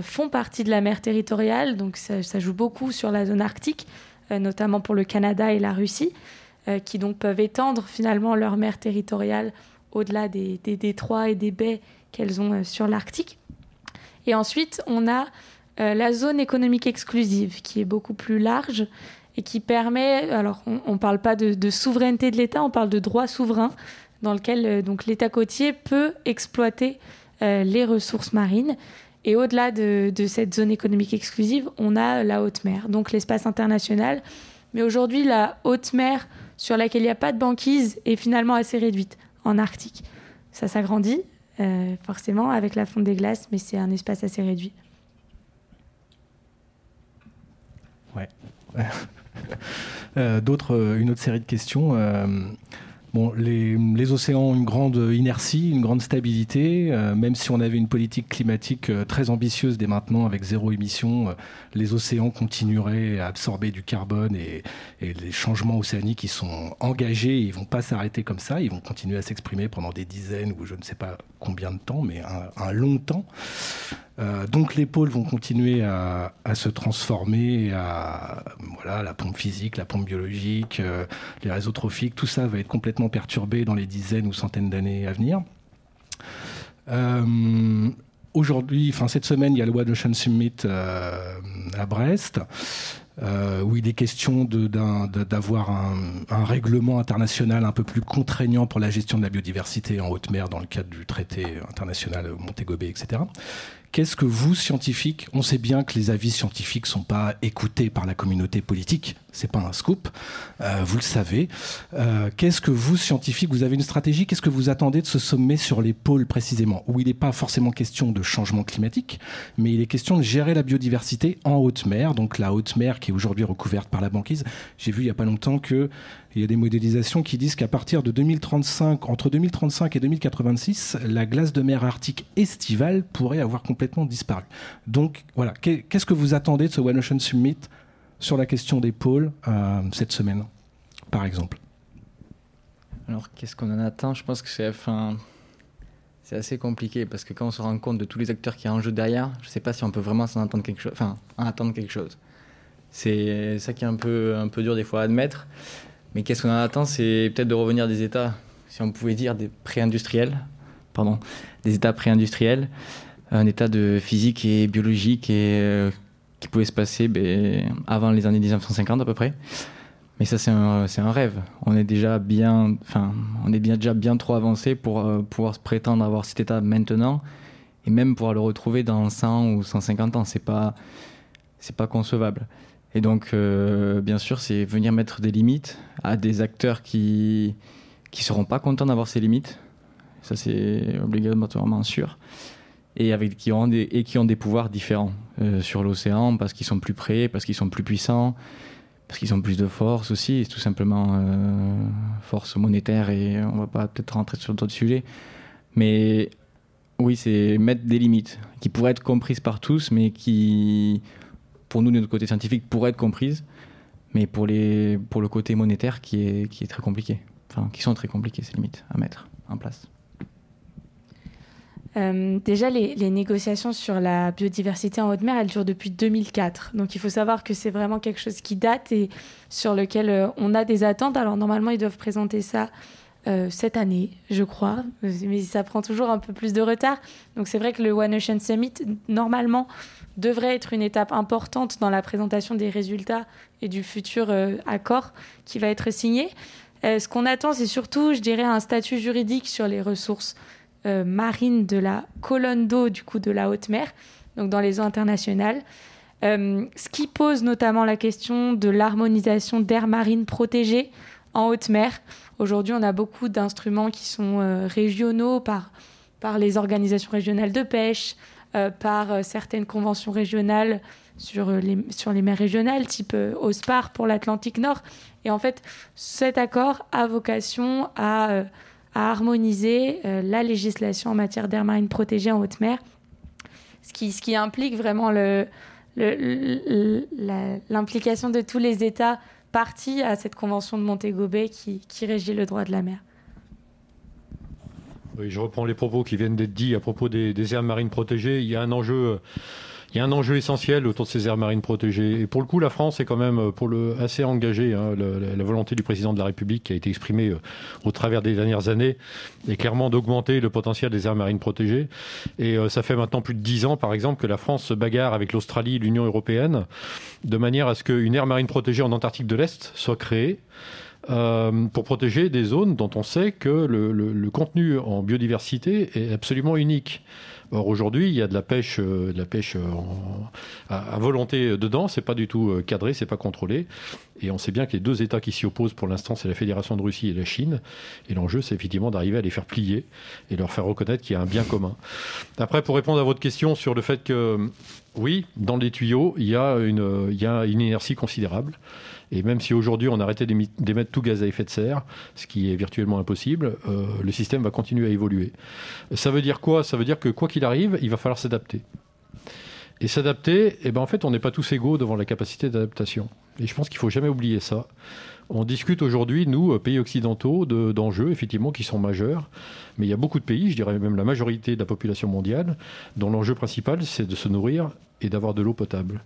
E: font partie de la mer territoriale, donc ça, joue beaucoup sur la zone arctique, notamment pour le Canada et la Russie, qui donc peuvent étendre finalement leur mer territoriale au-delà des, des détroits et des baies qu'elles ont sur l'Arctique. Et ensuite, on a euh, la zone économique exclusive, qui est beaucoup plus large et qui permet, alors on ne parle pas de, souveraineté de l'État, on parle de droit souverain, dans lequel euh, donc l'État côtier peut exploiter euh, les ressources marines. Et au-delà de, cette zone économique exclusive, on a la haute mer, donc l'espace international. Mais aujourd'hui, la haute mer sur laquelle il n'y a pas de banquise est finalement assez réduite en Arctique. Ça s'agrandit, forcément, avec la fonte des glaces, mais c'est un espace assez réduit.
O: Ouais. Euh, D'autres, euh, une autre série de questions. euh, Bon, les, océans ont une grande inertie, une grande stabilité. même si on avait une politique climatique très ambitieuse dès maintenant avec zéro émission, les océans continueraient à absorber du carbone et, les changements océaniques ils sont engagés. Ils vont pas s'arrêter comme ça. Ils vont continuer à s'exprimer pendant des dizaines ou je ne sais pas combien de temps, mais un long temps. Euh, donc les pôles vont continuer à, se transformer, à voilà la pompe physique, la pompe biologique, euh, les réseaux trophiques, tout ça va être complètement perturbé dans les dizaines ou centaines d'années à venir. Euh, Aujourd'hui, enfin cette semaine, il y a le One Ocean Summit à Brest. où il est question d'avoir un, un règlement international un peu plus contraignant pour la gestion de la biodiversité en haute mer dans le cadre du traité international Montego Bay, etc., Qu'est-ce que vous, scientifiques, on sait bien que les avis scientifiques ne sont pas écoutés par la communauté politique, c'est pas un scoop, euh, vous le savez. Euh, qu'est-ce que vous, scientifiques, vous avez une stratégie? Qu'est-ce que vous attendez de ce sommet sur les pôles précisément? Où il n'est pas forcément question de changement climatique, mais il est question de gérer la biodiversité en haute mer, donc la haute mer qui est aujourd'hui recouverte par la banquise. J'ai vu il n'y a pas longtemps que il y a des modélisations qui disent qu'à partir de 2035, entre 2035 et 2086, la glace de mer arctique estivale pourrait avoir complètement disparu. Donc voilà, qu'est-ce que vous attendez de ce One Ocean Summit sur la question des pôles euh, cette semaine, par exemple?
C: Alors qu'est-ce qu'on en attend? Je pense que c'est assez compliqué parce que quand on se rend compte de tous les acteurs qui y a en jeu derrière, je ne sais pas si on peut vraiment s'en attendre quelque chose. Enfin, en attendre quelque chose. C'est ça qui est un peu, un peu dur des fois à admettre. Mais qu'est-ce qu'on en attend C'est peut-être de revenir des États, si on pouvait dire, des pré-industriels, pardon, des États pré-industriels, un état de physique et biologique et, euh, qui pouvait se passer ben, avant les années 1950 à peu près. Mais ça, c'est un, rêve. On est déjà bien, enfin, on est bien, déjà bien trop avancé pour euh, pouvoir se prétendre avoir cet état maintenant et même pouvoir le retrouver dans 100 ou 150 ans. C'est pas, c'est pas concevable. Et donc, euh, bien sûr, c'est venir mettre des limites à des acteurs qui qui seront pas contents d'avoir ces limites. Ça, c'est obligatoirement sûr. Et, avec, qui ont des, et qui ont des pouvoirs différents euh, sur l'océan parce qu'ils sont plus près, parce qu'ils sont plus puissants, parce qu'ils ont plus de force aussi, tout simplement euh, force monétaire et on va pas peut-être rentrer sur d'autres sujets. Mais oui, c'est mettre des limites qui pourraient être comprises par tous, mais qui pour nous, de notre côté scientifique, pourrait être comprise, mais pour, les, pour le côté monétaire qui est, qui est très compliqué, enfin, qui sont très compliquées, ces limites à mettre en place.
E: Euh, déjà, les, les, négociations sur la biodiversité en haute mer, elles durent depuis 2004. Donc, il faut savoir que c'est vraiment quelque chose qui date et sur lequel euh, on a des attentes. Alors, normalement, ils doivent présenter ça euh, cette année, je crois, mais ça prend toujours un peu plus de retard. Donc, c'est vrai que le One Ocean Summit, normalement, devrait être une étape importante dans la présentation des résultats et du futur euh, accord qui va être signé. Euh, ce qu'on attend, c'est surtout, je dirais, un statut juridique sur les ressources euh, marines de la colonne d'eau, du coup, de la haute mer, donc dans les eaux internationales. ce qui pose notamment la question de l'harmonisation d'aires marines protégées en haute mer. Aujourd'hui, on a beaucoup d'instruments qui sont régionaux par, par les organisations régionales de pêche, par euh, certaines conventions régionales sur les, sur les mers régionales, type euh, OSPAR pour l'Atlantique Nord. Et en fait, cet accord a vocation à, harmoniser la législation en matière d'air marine protégée en haute mer, ce qui, ce qui implique vraiment l'implication de tous les États partis à cette convention de Montego Bay qui régit le droit de la mer
D: je reprends les propos qui viennent d'être dits à propos des, aires marines protégées. Il y a un enjeu. Il y a un enjeu essentiel autour de ces aires marines protégées. Et pour le coup, la France est quand même pour le, assez engagée. Hein. la, volonté du président de la République qui a été exprimée euh, au travers des dernières années est clairement d'augmenter le potentiel des aires marines protégées. Et euh, ça fait maintenant plus de dix ans, par exemple, que la France se bagarre avec l'Australie, l'Union européenne, de manière à ce qu'une aire marine protégée en Antarctique de l'Est soit créée. Euh, pour protéger des zones dont on sait que le, contenu en biodiversité est absolument unique. Or aujourd'hui, il y a de la pêche, euh, euh, à, volonté dedans. C'est pas du tout cadré, c'est pas contrôlé. Et on sait bien que les deux États qui s'y opposent pour l'instant, c'est la Fédération de Russie et la Chine. Et l'enjeu, c'est effectivement d'arriver à les faire plier et leur faire reconnaître qu'il y a un bien commun. Après, pour répondre à votre question sur le fait que, oui, dans les tuyaux, il y a une inertie considérable. Et même si aujourd'hui on arrêtait d'émettre tout gaz à effet de serre, ce qui est virtuellement impossible, euh, le système va continuer à évoluer. Ça veut dire quoi? Ça veut dire que quoi qu'il arrive, il va falloir s'adapter. Et s'adapter, eh ben en fait, on n'est pas tous égaux devant la capacité d'adaptation. Et je pense qu'il faut jamais oublier ça. On discute aujourd'hui, nous, pays occidentaux, d'enjeux, effectivement, qui sont majeurs. Mais il y a beaucoup de pays, je dirais même la majorité de la population mondiale, dont l'enjeu principal, c'est de se nourrir et d'avoir de l'eau potable.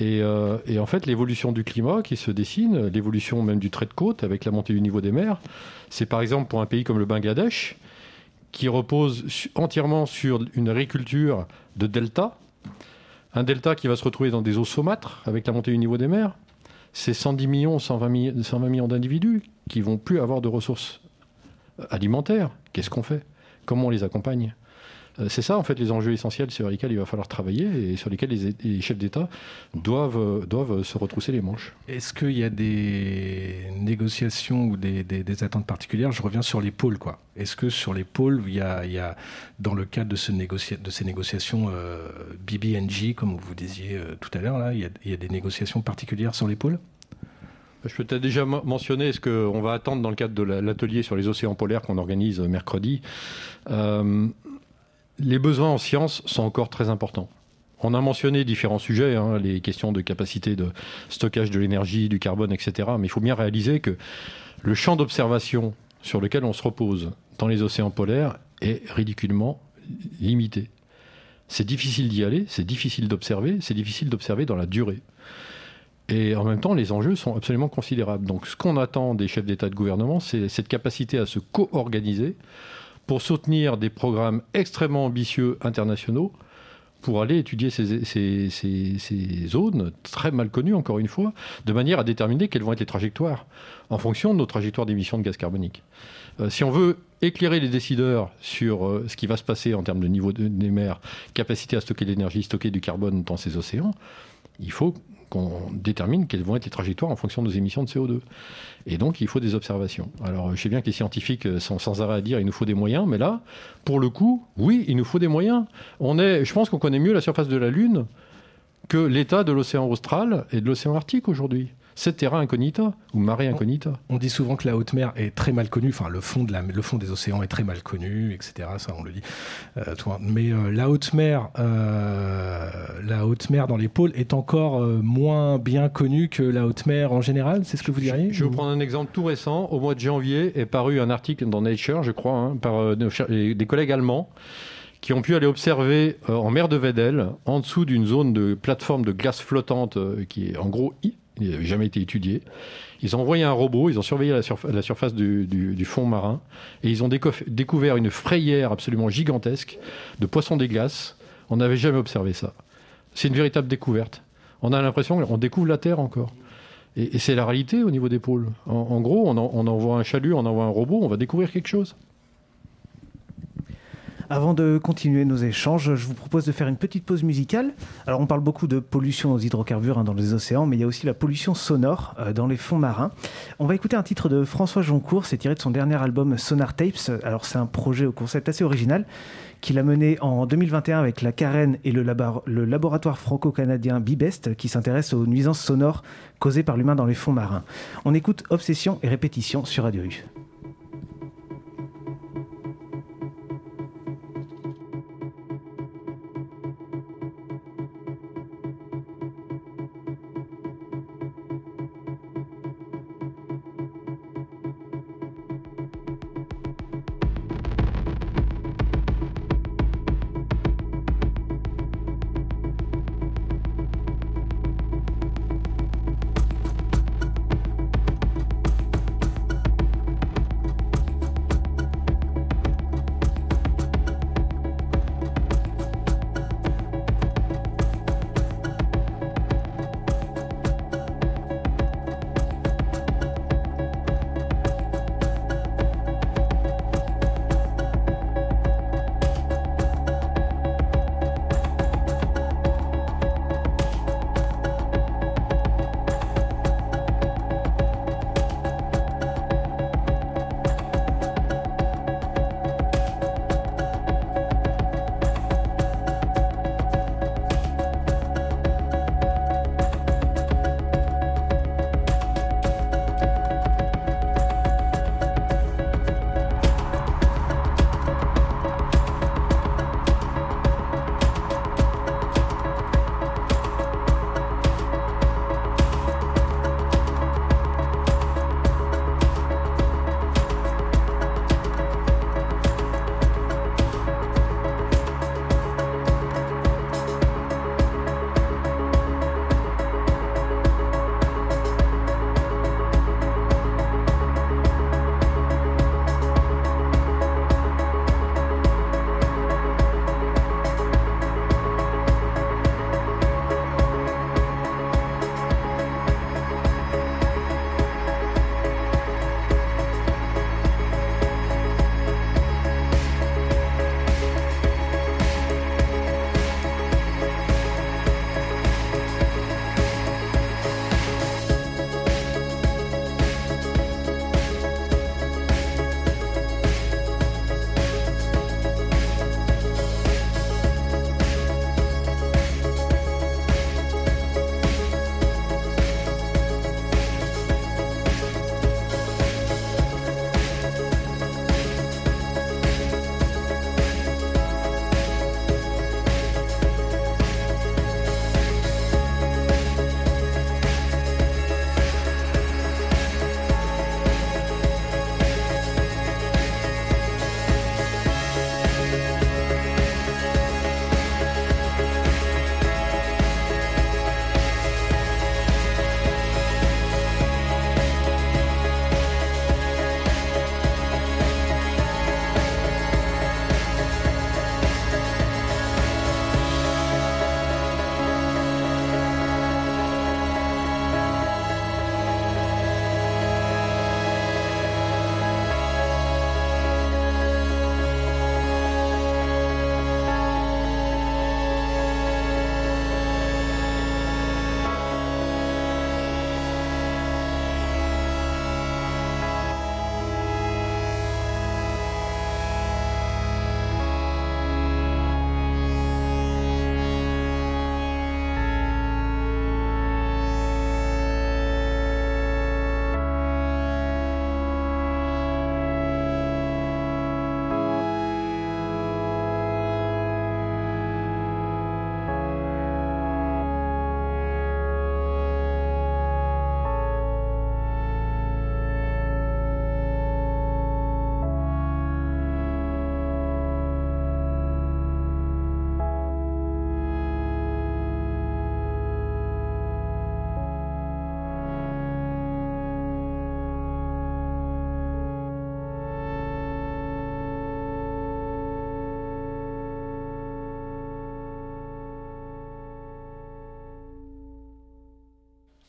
D: Euh, et, en fait, l'évolution du climat qui se dessine, l'évolution même du trait de côte avec la montée du niveau des mers, c'est par exemple pour un pays comme le Bangladesh, qui repose entièrement sur une agriculture de delta, un delta qui va se retrouver dans des eaux saumâtres avec la montée du niveau des mers. C'est 110 millions, 120 millions, 120 millions d'individus qui vont plus avoir de ressources alimentaires. Qu'est-ce qu'on fait? Comment on les accompagne? Euh, c'est ça, en fait, les enjeux essentiels sur lesquels il va falloir travailler et sur lesquels les, les chefs d'État doivent, euh, doivent se retrousser les manches.
O: Est-ce qu'il y a des négociations ou des, des- des attentes particulières? Je reviens sur les pôles. quoi. Est-ce que sur les pôles, il y a, il y a dans le cadre de, ce négocia- de ces négociations euh, BBNG, comme vous disiez euh, tout à l'heure, là, il y, a, il y a des négociations particulières sur les pôles?
D: Je peux peut-être déjà mentionner ce qu'on va attendre dans le cadre de la- l'atelier sur les océans polaires qu'on organise euh, mercredi. Euh, les besoins en sciences sont encore très importants. On a mentionné différents sujets, hein, les questions de capacité de stockage de l'énergie, du carbone, etc. Mais il faut bien réaliser que le champ d'observation sur lequel on se repose dans les océans polaires est ridiculement limité. C'est difficile d'y aller, c'est difficile d'observer, c'est difficile d'observer dans la durée. Et en même temps, les enjeux sont absolument considérables. Donc ce qu'on attend des chefs d'État et de gouvernement, c'est cette capacité à se co-organiser pour soutenir des programmes extrêmement ambitieux internationaux pour aller étudier ces, zones très mal connues, encore une fois, de manière à déterminer quelles vont être les trajectoires en fonction de nos trajectoires d'émissions de gaz carbonique. Euh, si on veut éclairer les décideurs sur euh, ce qui va se passer en termes de niveau de- des mers, capacité à stocker de l'énergie, stocker du carbone dans ces océans, il faut qu'on détermine quelles vont être les trajectoires en fonction de nos émissions de CO2. Et donc, il faut des observations. Alors, je sais bien que les scientifiques sont sans arrêt à dire il nous faut des moyens, mais là, pour le coup, oui, il nous faut des moyens. Je pense qu'on connaît mieux la surface de la Lune que l'état de l'océan austral et de l'océan Arctique aujourd'hui. C'est terra incognita ou marée incognita.
O: On dit souvent que la haute mer est très mal connue, enfin le fond, de la, le fond des océans est très mal connu, etc. Ça, on le dit. Euh, toi. Mais euh, la haute mer, euh, la haute mer dans les pôles est encore moins bien connue que la haute mer en général. C'est ce que vous diriez
D: Je vais vous prendre un exemple tout récent. Au mois de janvier est paru un article dans Nature, je crois, hein, par des collègues allemands qui ont pu aller observer euh, en mer de Weddell, en dessous d'une zone de plateforme de glace flottante euh, qui est en gros il n'avait jamais été étudiée. Ils ont envoyé un robot, ils ont surveillé la, surfa- la surface du, fond marin et ils ont découvert une frayère absolument gigantesque de poissons des glaces. On n'avait jamais observé ça. C'est une véritable découverte. On a l'impression qu'on découvre la Terre encore. Et, c'est la réalité au niveau des pôles. En, gros, on envoie un chalut, on envoie un robot, on va découvrir quelque chose.
B: Avant de continuer nos échanges, je vous propose de faire une petite pause musicale. Alors, on parle beaucoup de pollution aux hydrocarbures hein, dans les océans, mais il y a aussi la pollution sonore euh, dans les fonds marins. On va écouter un titre de François Joncourt, c'est tiré de son dernier album Sonar Tapes. Alors, c'est un projet au concept assez original qu'il a mené en 2021 avec la Carène et le, le laboratoire franco-canadien Bibest qui s'intéresse aux nuisances sonores causées par l'humain dans les fonds marins. On écoute Obsession et répétition sur Radio U.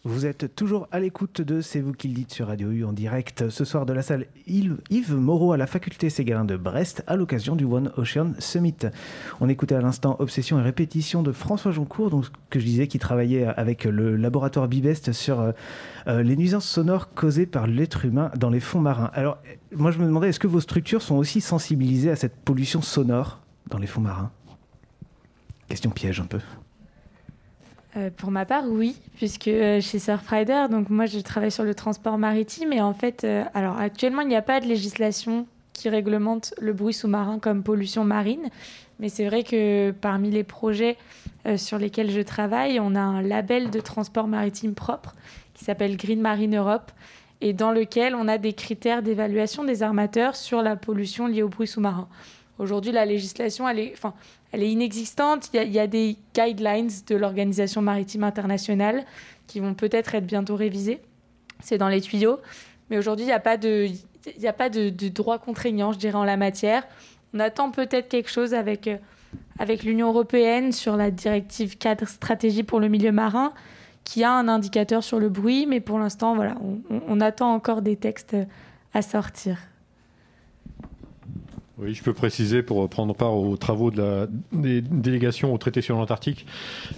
B: Vous êtes toujours à l'écoute de C'est vous qui le dites sur Radio U en direct ce soir de la salle Yves Moreau à la faculté Ségalin de Brest à l'occasion du One Ocean Summit. On écoutait à l'instant Obsession et répétition de François Joncourt, donc, que je disais qui travaillait avec le laboratoire Bibest sur euh, euh, les nuisances sonores causées par l'être humain dans les fonds marins. Alors, moi je me demandais, est-ce que vos structures sont aussi sensibilisées à cette pollution sonore dans les fonds marins? Question piège un peu.
E: Euh, pour ma part, oui, puisque euh, chez Surfrider, donc moi je travaille sur le transport maritime et en fait, euh, alors actuellement il n'y a pas de législation qui réglemente le bruit sous-marin comme pollution marine, mais c'est vrai que parmi les projets sur lesquels je travaille, on a un label de transport maritime propre qui s'appelle Green Marine Europe et dans lequel on a des critères d'évaluation des armateurs sur la pollution liée au bruit sous-marin. Aujourd'hui, la législation, elle est, enfin, elle est inexistante. Il y, a, des guidelines de l'Organisation maritime internationale qui vont peut-être être bientôt révisées. C'est dans les tuyaux. Mais aujourd'hui, il n'y a pas, de, il a pas de, droit contraignant, je dirais, en la matière. On attend peut-être quelque chose avec, euh, avec l'Union européenne sur la directive cadre stratégie pour le milieu marin, qui a un indicateur sur le bruit. Mais pour l'instant, voilà, on attend encore des textes à sortir.
D: Oui, je peux préciser pour prendre part aux travaux de la, des délégations au traité sur l'Antarctique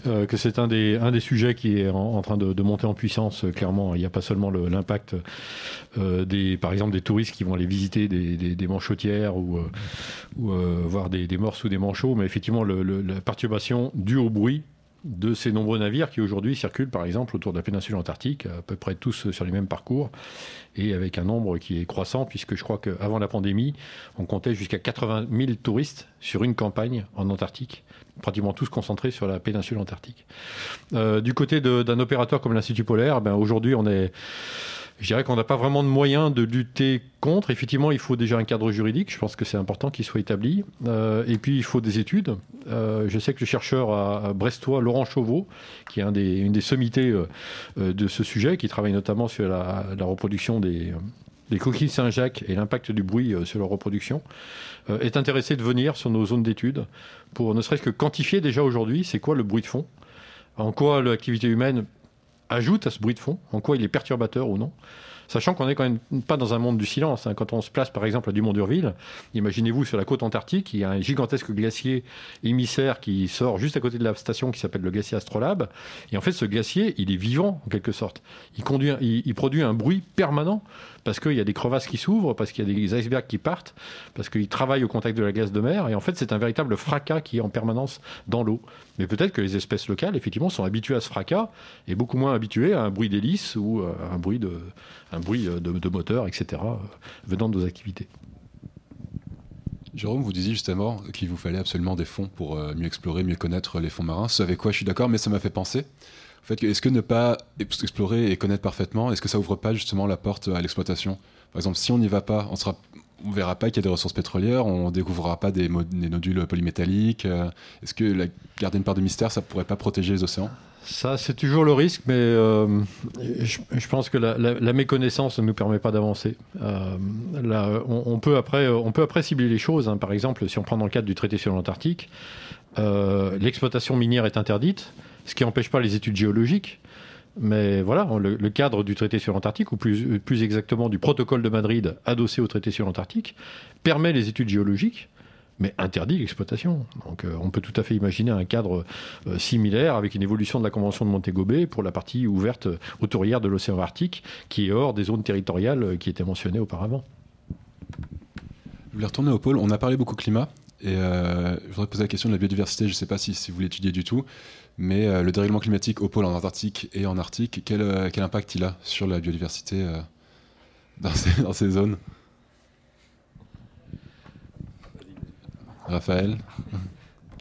D: euh, que c'est un des, des sujets qui est en, train de, monter en puissance. Euh, clairement, il n'y a pas seulement l'impact euh, des, par exemple, des touristes qui vont aller visiter des, des, manchotières ou, ou voir des, morses ou des manchots, mais effectivement la perturbation due au bruit de ces nombreux navires qui aujourd'hui circulent par exemple autour de la péninsule antarctique, à peu près tous sur les mêmes parcours, et avec un nombre qui est croissant, puisque je crois qu'avant la pandémie, on comptait jusqu'à 80 000 touristes sur une campagne en Antarctique, pratiquement tous concentrés sur la péninsule antarctique. Euh, du côté d'un opérateur comme l'Institut polaire, ben aujourd'hui on est je dirais qu'on n'a pas vraiment de moyens de lutter contre. Effectivement, il faut déjà un cadre juridique. Je pense que c'est important qu'il soit établi. Euh, et puis, il faut des études. Euh, je sais que le chercheur à, brestois, Laurent Chauveau, qui est une des sommités euh, de ce sujet, qui travaille notamment sur la, reproduction des, des coquilles Saint-Jacques et l'impact du bruit sur leur reproduction, est intéressé de venir sur nos zones d'études pour ne serait-ce que quantifier déjà aujourd'hui c'est quoi le bruit de fond, en quoi l'activité humaine ajoute à ce bruit de fond, en quoi il est perturbateur ou non. Sachant qu'on n'est quand même pas dans un monde du silence. Hein. Quand on se place par exemple à Dumont-d'Urville, imaginez-vous sur la côte antarctique, il y a un gigantesque glacier émissaire qui sort juste à côté de la station qui s'appelle le glacier Astrolabe. Et en fait, ce glacier, il est vivant en quelque sorte. Il, produit un bruit permanent parce qu'il y a des crevasses qui s'ouvrent, parce qu'il y a des icebergs qui partent, parce qu'ils travaillent au contact de la glace de mer. Et en fait, c'est un véritable fracas qui est en permanence dans l'eau. Mais peut-être que les espèces locales, effectivement, sont habituées à ce fracas et beaucoup moins habituées à un bruit d'hélice ou à euh, un bruit de, un euh, moteur, etc., euh, venant de nos activités.
G: Jérôme, vous disiez justement qu'il vous fallait absolument des fonds pour mieux explorer, mieux connaître les fonds marins. Ce avec quoi je suis d'accord, mais ça m'a fait penser est-ce que ne pas explorer et connaître parfaitement, est-ce que ça ouvre pas justement la porte à l'exploitation? Par exemple, si on n'y va pas, on sera on verra pas qu'il y a des ressources pétrolières, on découvrira pas des, nodules polymétalliques. Euh, est-ce que garder une part de mystère, ça pourrait pas protéger les océans?
D: Ça, c'est toujours le risque, mais euh, je, pense que la, méconnaissance ne nous permet pas d'avancer. Euh, on, peut après, on peut après cibler les choses. Hein. Par exemple, si on prend dans le cadre du traité sur l'Antarctique, l'exploitation minière est interdite ce qui n'empêche pas les études géologiques. Mais voilà, le, cadre du traité sur l'Antarctique, ou plus, plus, exactement du protocole de Madrid adossé au traité sur l'Antarctique, permet les études géologiques, mais interdit l'exploitation. Donc euh, on peut tout à fait imaginer un cadre euh, similaire avec une évolution de la Convention de Montego Bay pour la partie ouverte autourière de l'océan Arctique, qui est hors des zones territoriales euh, qui étaient mentionnées auparavant.
G: Je voulais retourner au pôle. On a parlé beaucoup climat. Et je voudrais poser la question de la biodiversité. Je ne sais pas si vous l'étudiez du tout. Mais euh, le dérèglement climatique au pôle en Antarctique et en Arctique, quel, euh, quel impact il a sur la biodiversité euh, dans, ces, dans, ces, zones? Raphaël?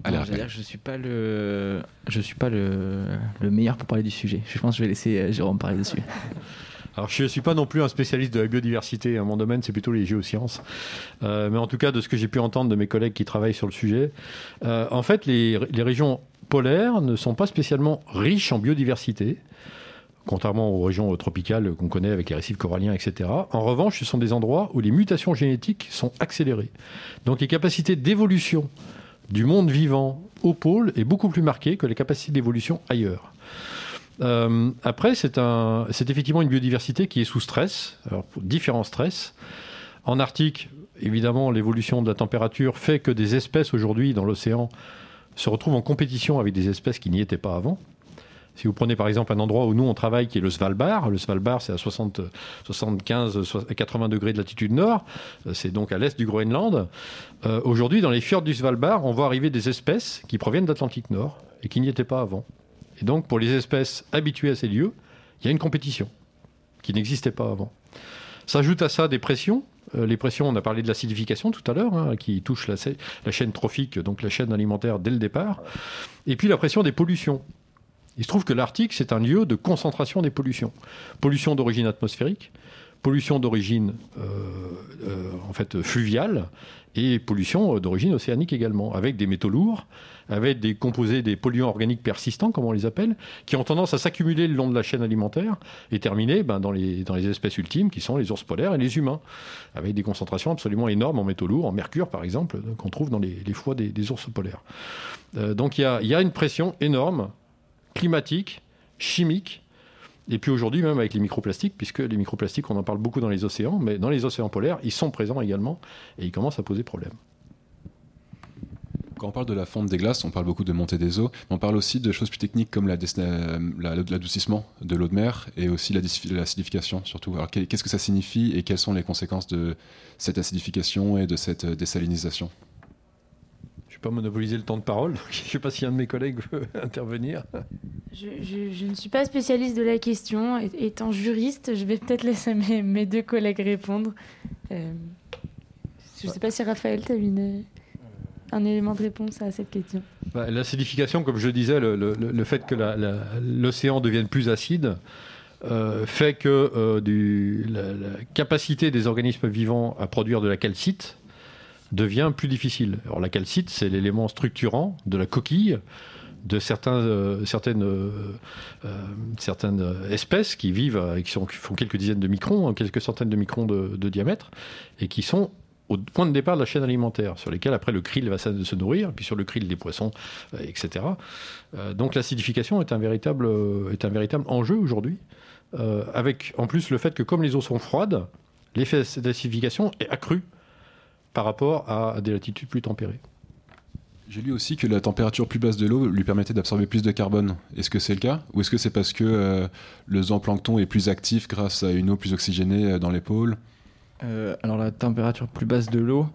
P: Allez, Raphaël. je suis pas le, je suis pas le, le, meilleur pour parler du sujet. Je pense que je vais laisser Jérôme parler dessus.
D: Alors je ne suis pas non plus un spécialiste de la biodiversité, hein. mon domaine c'est plutôt les géosciences. mais en tout cas de ce que j'ai pu entendre de mes collègues qui travaillent sur le sujet, en fait les, les régions polaires ne sont pas spécialement riches en biodiversité, contrairement aux régions tropicales qu'on connaît avec les récifs coralliens, etc. En revanche, ce sont des endroits où les mutations génétiques sont accélérées. Donc les capacités d'évolution du monde vivant au pôle est beaucoup plus marquée que les capacités d'évolution ailleurs. Euh, après, c'est effectivement une biodiversité qui est sous stress, différents stress. En Arctique, évidemment, l'évolution de la température fait que des espèces aujourd'hui dans l'océan se retrouvent en compétition avec des espèces qui n'y étaient pas avant. Si vous prenez par exemple un endroit où nous on travaille qui est le Svalbard, le Svalbard c'est à 60, 75, 80 degrés de latitude nord, c'est donc à l'est du Groenland. Euh, Aujourd'hui, dans les fjords du Svalbard, on voit arriver des espèces qui proviennent d'Atlantique Nord et qui n'y étaient pas avant. Et donc pour les espèces habituées à ces lieux, il y a une compétition qui n'existait pas avant. S'ajoute à ça des pressions. Euh, les pressions, on a parlé de l'acidification tout à l'heure, hein, qui touche la, chaîne trophique, donc la chaîne alimentaire dès le départ. Et puis la pression des pollutions. Il se trouve que l'Arctique, c'est un lieu de concentration des pollutions. Pollution d'origine atmosphérique, pollution d'origine euh, euh, en fait fluviale et pollution d'origine océanique également, avec des métaux lourds, avec des composés, des polluants organiques persistants, comme on les appelle, qui ont tendance à s'accumuler le long de la chaîne alimentaire et terminer ben, dans, les, dans les espèces ultimes qui sont les ours polaires et les humains, avec des concentrations absolument énormes en métaux lourds, en mercure par exemple, qu'on trouve dans les, les foies des, des, ours polaires. Euh, donc il y a, y a une pression énorme climatique, chimique, et puis aujourd'hui même avec les microplastiques, puisque les microplastiques, on en parle beaucoup dans les océans, mais dans les océans polaires, ils sont présents également, et ils commencent à poser problème.
G: Quand on parle de la fonte des glaces, on parle beaucoup de montée des eaux, mais on parle aussi de choses plus techniques comme l'adoucissement de l'eau de mer et aussi l'acidification surtout. Alors qu'est-ce que ça signifie et quelles sont les conséquences de cette acidification et de cette désalinisation?
D: Pas monopoliser le temps de parole. Je ne sais pas si un de mes collègues veut intervenir.
E: Je, je, je, ne suis pas spécialiste de la question. Étant juriste, je vais peut-être laisser mes, mes, deux collègues répondre. Euh, je ne sais pas si Raphaël, tu as une, un élément de réponse à cette question.
D: Bah, L'acidification, comme je disais, le, le, fait que l'océan devienne plus acide, euh, fait que euh, la, capacité des organismes vivants à produire de la calcite devient plus difficile. Alors la calcite, c'est l'élément structurant de la coquille de euh, certaines, espèces qui vivent, qui, qui, font quelques dizaines de microns, hein, quelques centaines de microns de, diamètre, et qui sont au point de départ de la chaîne alimentaire, sur lesquels après le krill va se nourrir, puis sur le krill des poissons, etc. donc l'acidification est un véritable, est un véritable enjeu aujourd'hui, avec en plus le fait que comme les eaux sont froides, l'effet d'acidification est accru par rapport à des latitudes plus tempérées.
G: J'ai lu aussi que la température plus basse de l'eau lui permettait d'absorber plus de carbone. Est-ce que c'est le cas? Ou est-ce que c'est parce que euh, le zooplancton est plus actif grâce à une eau plus oxygénée dans les pôles?
C: Euh, Alors la température plus basse de l'eau,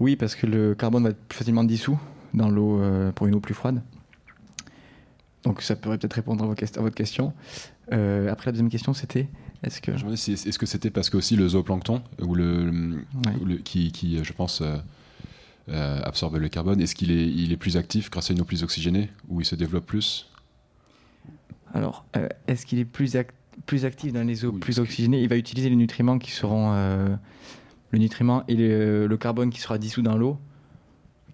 C: oui, parce que le carbone va être plus facilement dissous dans l'eau euh, pour une eau plus froide. Donc ça pourrait peut-être répondre à, vos, à, votre question. Euh, après la deuxième question, c'était est-ce que
G: est-ce que c'était parce que aussi le zooplancton ou le, ouais. ou le qui, qui, je pense absorbe le carbone, est-ce qu'il est, il est plus actif grâce à une eau plus oxygénée ou il se développe plus?
C: Alors, euh, est-ce qu'il est plus, ac plus actif dans les eaux oui, plus oxygénées Il va utiliser les nutriments qui seront le nutriment et le, le, carbone qui sera dissous dans l'eau.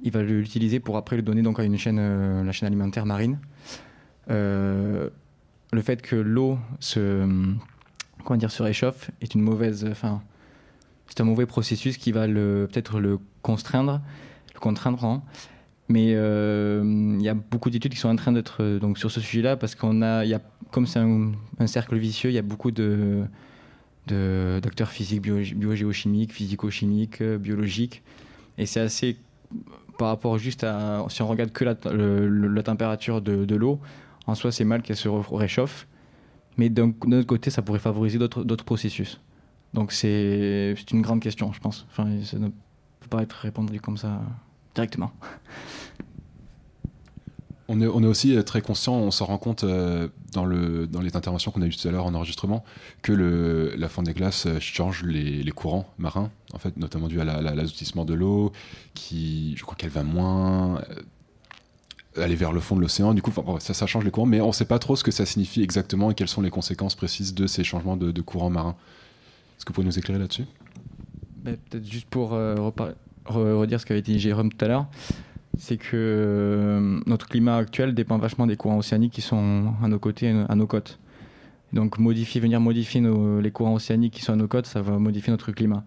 C: Il va l'utiliser pour après le donner donc à une chaîne, la chaîne alimentaire marine. le fait que l'eau se comment dire, se réchauffe est une mauvaise, enfin, c'est un mauvais processus qui va le peut-être le contraindre, le contraindre. Hein. Mais il euh, y a beaucoup d'études qui sont en train d'être donc sur ce sujet-là parce qu'on a, y a comme c'est un, cercle vicieux, il y a beaucoup de d'acteurs physiques, bio, biogéochimiques, physico-chimiques, biologiques, et c'est assez par rapport juste à si on regarde que la, température de, de l'eau, en soi c'est mal qu'elle se réchauffe mais d'un autre côté, ça pourrait favoriser d'autres processus. Donc c'est une grande question, je pense. Enfin, ça ne peut pas être répondu comme ça directement.
G: On est, on est aussi très conscient, on s'en rend compte euh, dans, le, dans les interventions qu'on a eues tout à l'heure en enregistrement, que le, la fonte des glaces change les, les, courants marins, en fait, notamment dû à l'azoutissement la, de l'eau, qui, je crois qu'elle va moins aller vers le fond de l'océan. Du coup, ça, ça change les courants, mais on ne sait pas trop ce que ça signifie exactement et quelles sont les conséquences précises de ces changements de, de courants marins. Est-ce que vous pouvez nous éclairer là-dessus?
C: Ben, Peut-être juste pour euh, redire ce qu'avait dit Jérôme tout à l'heure, c'est que euh, notre climat actuel dépend vachement des courants océaniques qui sont à nos côtés, à nos côtes. Donc modifier, venir modifier nos, les courants océaniques qui sont à nos côtes, ça va modifier notre climat.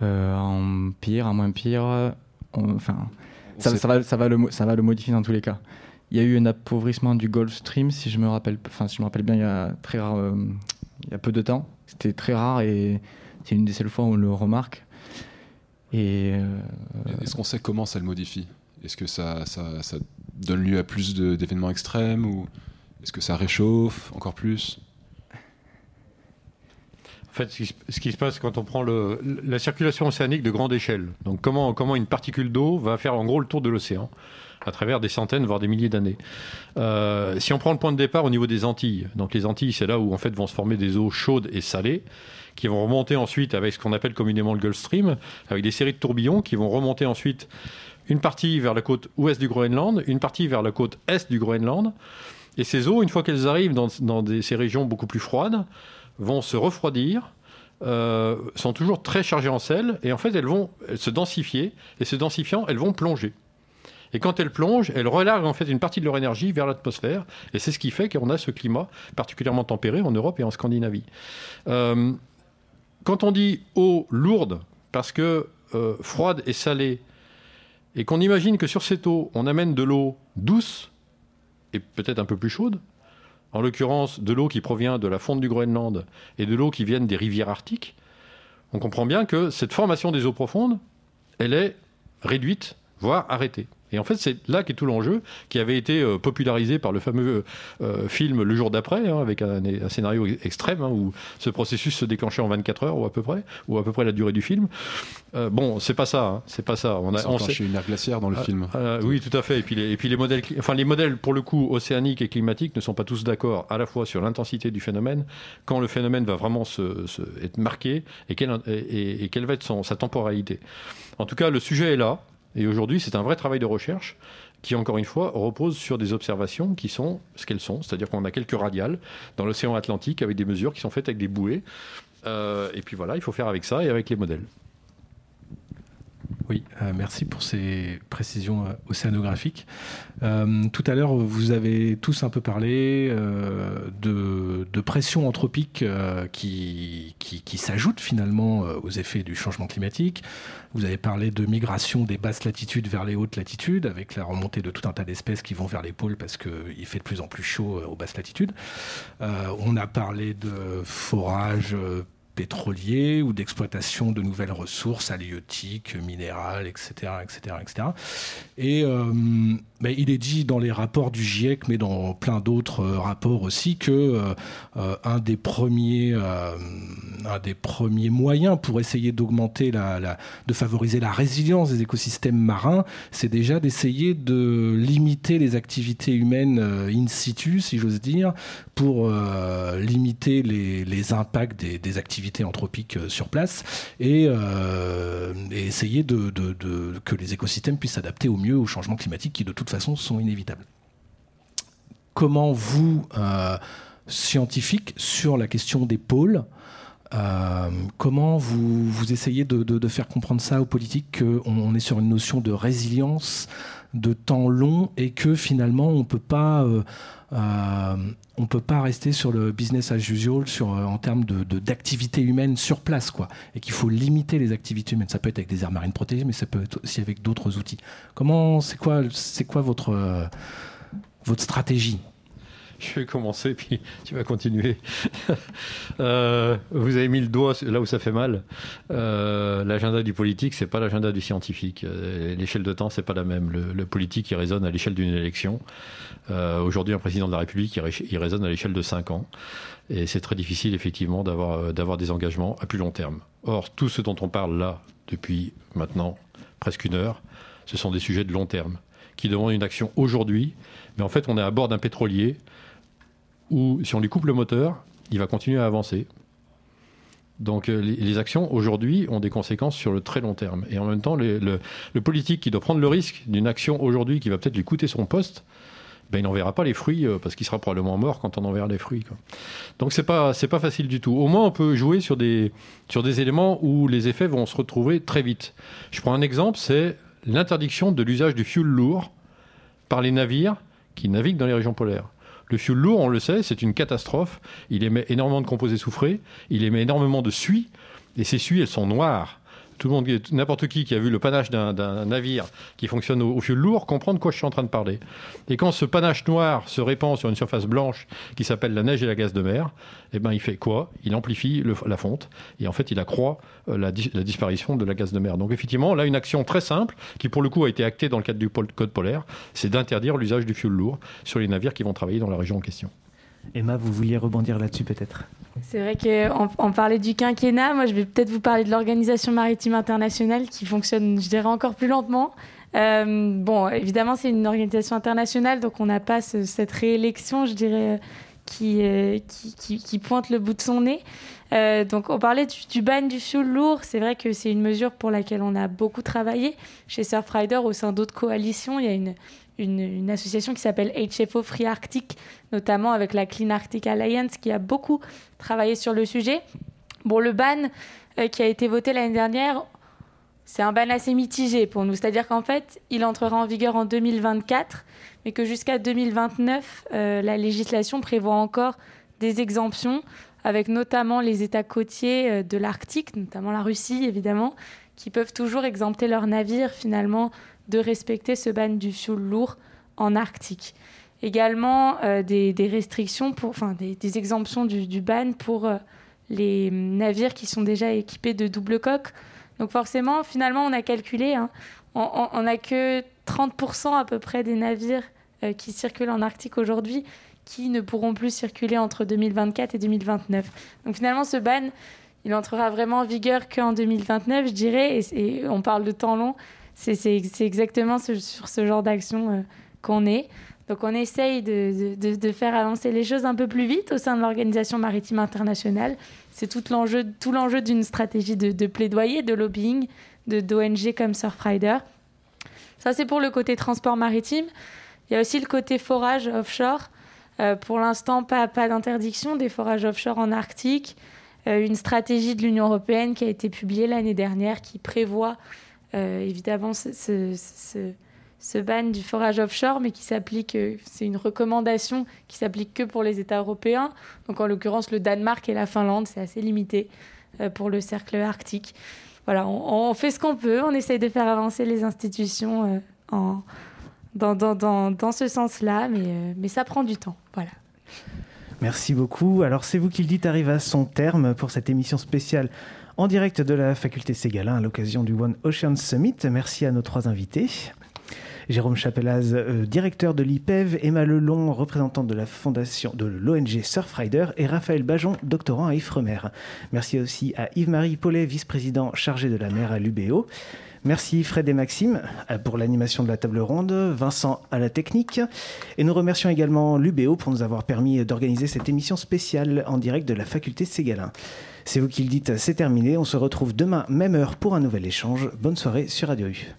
C: Euh, en pire, en moins pire, on, enfin ça, ça, va, ça, va le, ça va le modifier dans tous les cas. Il y a eu un appauvrissement du Gulf Stream, si je me rappelle, enfin, si je me rappelle bien, il y a très rare, euh, il y a peu de temps. C'était très rare et c'est une des seules fois où on le remarque. Et euh,
G: est-ce qu'on sait comment ça le modifie? Est-ce que ça, ça, ça, donne lieu à plus d'événements extrêmes ou est-ce que ça réchauffe encore plus?
D: En fait, ce qui se passe quand on prend le, la circulation océanique de grande échelle, donc comment, comment une particule d'eau va faire en gros le tour de l'océan à travers des centaines, voire des milliers d'années. Euh, si on prend le point de départ au niveau des Antilles, donc les Antilles, c'est là où en fait vont se former des eaux chaudes et salées, qui vont remonter ensuite avec ce qu'on appelle communément le Gulf Stream, avec des séries de tourbillons qui vont remonter ensuite une partie vers la côte ouest du Groenland, une partie vers la côte est du Groenland. Et ces eaux, une fois qu'elles arrivent dans, ces régions beaucoup plus froides, vont se refroidir, euh, sont toujours très chargées en sel, et en fait elles vont se densifier, et se densifiant, elles vont plonger. Et quand elles plongent, elles relarguent en fait une partie de leur énergie vers l'atmosphère, et c'est ce qui fait qu'on a ce climat particulièrement tempéré en Europe et en Scandinavie. Euh, quand on dit eau lourde, parce que euh, froide et salée, et qu'on imagine que sur cette eau, on amène de l'eau douce et peut-être un peu plus chaude, en l'occurrence de l'eau qui provient de la fonte du Groenland et de l'eau qui vient des rivières arctiques, on comprend bien que cette formation des eaux profondes, elle est réduite, voire arrêtée. Et en fait, c'est là qu'est tout l'enjeu, qui avait été euh, popularisé par le fameux euh, film Le jour d'après, hein, avec un, scénario extrême, hein, où ce processus se déclenchait en 24 heures, ou à peu près, ou à peu près la durée du film. Euh, bon, c'est pas ça, hein, c'est pas ça.
G: On a on sait... une ère glaciaire dans le
D: ah,
G: film.
D: oui, tout à fait. Et puis, les, et puis les modèles, enfin les modèles pour le coup océaniques et climatiques ne sont pas tous d'accord à la fois sur l'intensité du phénomène, quand le phénomène va vraiment se, être marqué et quelle, et, quelle va être son, sa temporalité. En tout cas, le sujet est là. Et aujourd'hui, c'est un vrai travail de recherche qui, encore une fois, repose sur des observations qui sont ce qu'elles sont. C'est-à-dire qu'on a quelques radiales dans l'océan Atlantique avec des mesures qui sont faites avec des bouées. Euh, et puis voilà, il faut faire avec ça et avec les modèles.
O: Oui, euh, merci pour ces précisions euh, océanographiques. Euh, tout à l'heure, vous avez tous un peu parlé de, pression anthropique qui, s'ajoute finalement aux effets du changement climatique. Vous avez parlé de migration des basses latitudes vers les hautes latitudes, avec la remontée de tout un tas d'espèces qui vont vers les pôles parce qu'il fait de plus en plus chaud aux basses latitudes. on a parlé de forage pétroliers ou d'exploitation de nouvelles ressources halieutiques, minérales, etc. etc., etc. Et mais il est dit dans les rapports du GIEC, mais dans plein d'autres euh, rapports aussi, que euh, euh, un des premiers, un des premiers moyens pour essayer d'augmenter la, de favoriser la résilience des écosystèmes marins, c'est déjà d'essayer de limiter les activités humaines in situ, si j'ose dire, pour limiter les, impacts des, activités anthropiques sur place et, et essayer de, de, de, que les écosystèmes puissent s'adapter au mieux au changement climatique qui de toute façon sont inévitables. Comment vous, euh, scientifiques, sur la question des pôles, euh, comment vous, essayez de, faire comprendre ça aux politiques qu'on est sur une notion de résilience, de temps long, et que finalement on peut pas... Euh, on peut pas rester sur le business as usual sur, en termes d'activité de, humaine sur place, quoi. Et qu'il faut limiter les activités humaines. Ça peut être avec des aires marines protégées, mais ça peut être aussi avec d'autres outils. Comment, c'est quoi, votre, votre stratégie?
D: je vais commencer, puis tu vas continuer. Euh, vous avez mis le doigt là où ça fait mal. Euh, l'agenda du politique, c'est pas l'agenda du scientifique. Euh, l'échelle de temps, c'est pas la même. Le, politique, il résonne à l'échelle d'une élection. Aujourd'hui, un président de la République, il, résonne à l'échelle de 5 ans. Et c'est très difficile, effectivement, d'avoir des engagements à plus long terme. Or, tout ce dont on parle là, depuis maintenant presque une heure, ce sont des sujets de long terme, qui demandent une action aujourd'hui. Mais en fait, on est à bord d'un pétrolier où si on lui coupe le moteur, il va continuer à avancer. Donc euh, les, actions aujourd'hui ont des conséquences sur le très long terme. Et en même temps, le, politique qui doit prendre le risque d'une action aujourd'hui qui va peut-être lui coûter son poste, ben, il n'en verra pas les fruits euh, parce qu'il sera probablement mort quand on en verra les fruits. Donc c'est pas pas facile du tout. Au moins on peut jouer sur des sur des éléments où les effets vont se retrouver très vite. Je prends un exemple, c'est l'interdiction de l'usage du fuel lourd par les navires qui naviguent dans les régions polaires. Le fioul lourd, on le sait, c'est une catastrophe. Il émet énormément de composés soufrés, il émet énormément de suie, et ces suies, elles sont noires. Tout le monde, n'importe qui qui a vu le panache d'un navire qui fonctionne au, fioul lourd comprend de quoi je suis en train de parler. Et quand ce panache noir se répand sur une surface blanche qui s'appelle la neige et la gaz de mer, eh ben il fait quoi? Il amplifie la fonte et en fait il accroît euh, la, disparition de la gaz de mer. Donc effectivement, là une action très simple qui pour le coup a été actée dans le cadre du code polaire, c'est d'interdire l'usage du fioul lourd sur les navires qui vont travailler dans la région en question.
B: Emma, vous vouliez rebondir là-dessus peut-être
E: C'est vrai qu'on on parlait du quinquennat, moi je vais peut-être vous parler de l'Organisation maritime internationale qui fonctionne, je dirais, encore plus lentement. Euh, bon, évidemment, c'est une organisation internationale, donc on n'a pas cette réélection, je dirais, euh, qui, pointe le bout de son nez. Euh, donc, on parlait du, du ban du fioul lourd. C'est vrai que c'est une mesure pour laquelle on a beaucoup travaillé. Chez Surfrider, au sein d'autres coalitions, il y a une, une, association qui s'appelle HFO Free Arctic, notamment avec la Clean Arctic Alliance, qui a beaucoup travaillé sur le sujet. Bon, le ban euh, qui a été voté l'année dernière, c'est un ban assez mitigé pour nous. C'est-à-dire qu'en fait, il entrera en vigueur en 2024, mais que jusqu'à 2029, euh, la législation prévoit encore des exemptions, avec notamment les États côtiers euh, de l'Arctique, notamment la Russie évidemment, qui peuvent toujours exempter leurs navires finalement de respecter ce ban du fioul lourd en Arctique. Également euh, des, restrictions, enfin des, exemptions du, ban pour euh, les navires qui sont déjà équipés de double coque. Donc forcément, finalement, on a calculé, hein, on n'a que 30% à peu près des navires euh, qui circulent en Arctique aujourd'hui qui ne pourront plus circuler entre 2024 et 2029. Donc finalement, ce ban, il entrera vraiment en vigueur qu'en 2029, je dirais, et, on parle de temps long c'est exactement sur ce genre d'action euh, qu'on est. Donc on essaye de, faire avancer les choses un peu plus vite au sein de l'Organisation maritime internationale. C'est tout l'enjeu d'une stratégie de, plaidoyer, de lobbying, d'ONG comme Surfrider. Ça, c'est pour le côté transport maritime. Il y a aussi le côté forage offshore. Euh, pour l'instant, pas, d'interdiction des forages offshore en Arctique. Euh, une stratégie de l'Union européenne qui a été publiée l'année dernière qui prévoit évidemment ce, ban du forage offshore, mais qui s'applique, euh, c'est une recommandation qui s'applique que pour les États européens. Donc en l'occurrence le Danemark et la Finlande, c'est assez limité euh, pour le cercle arctique. Voilà, on, fait ce qu'on peut, on essaye de faire avancer les institutions en, dans, dans, dans, dans, ce sens-là, mais, mais ça prend du temps. Voilà.
B: Merci beaucoup. Alors c'est vous qui le dites arrive à son terme pour cette émission spéciale en direct de la faculté Ségalin à l'occasion du One Ocean Summit. Merci à nos trois invités. Jérôme Chapelaz, euh, directeur de l'IPEV, Emma Lelon, représentante de la fondation de l'ONG Surfrider, et Raphaël Bajon, doctorant à Ifremer. Merci aussi à Yves-Marie Paulet, vice-président chargé de la mer à l'UBO. Merci Fred et Maxime euh, pour l'animation de la table ronde, Vincent à la technique. Et nous remercions également l'UBO pour nous avoir permis d'organiser cette émission spéciale en direct de la faculté Ségalin. C'est vous qui le dites, c'est terminé. On se retrouve demain, même heure, pour un nouvel échange. Bonne soirée sur Radio U.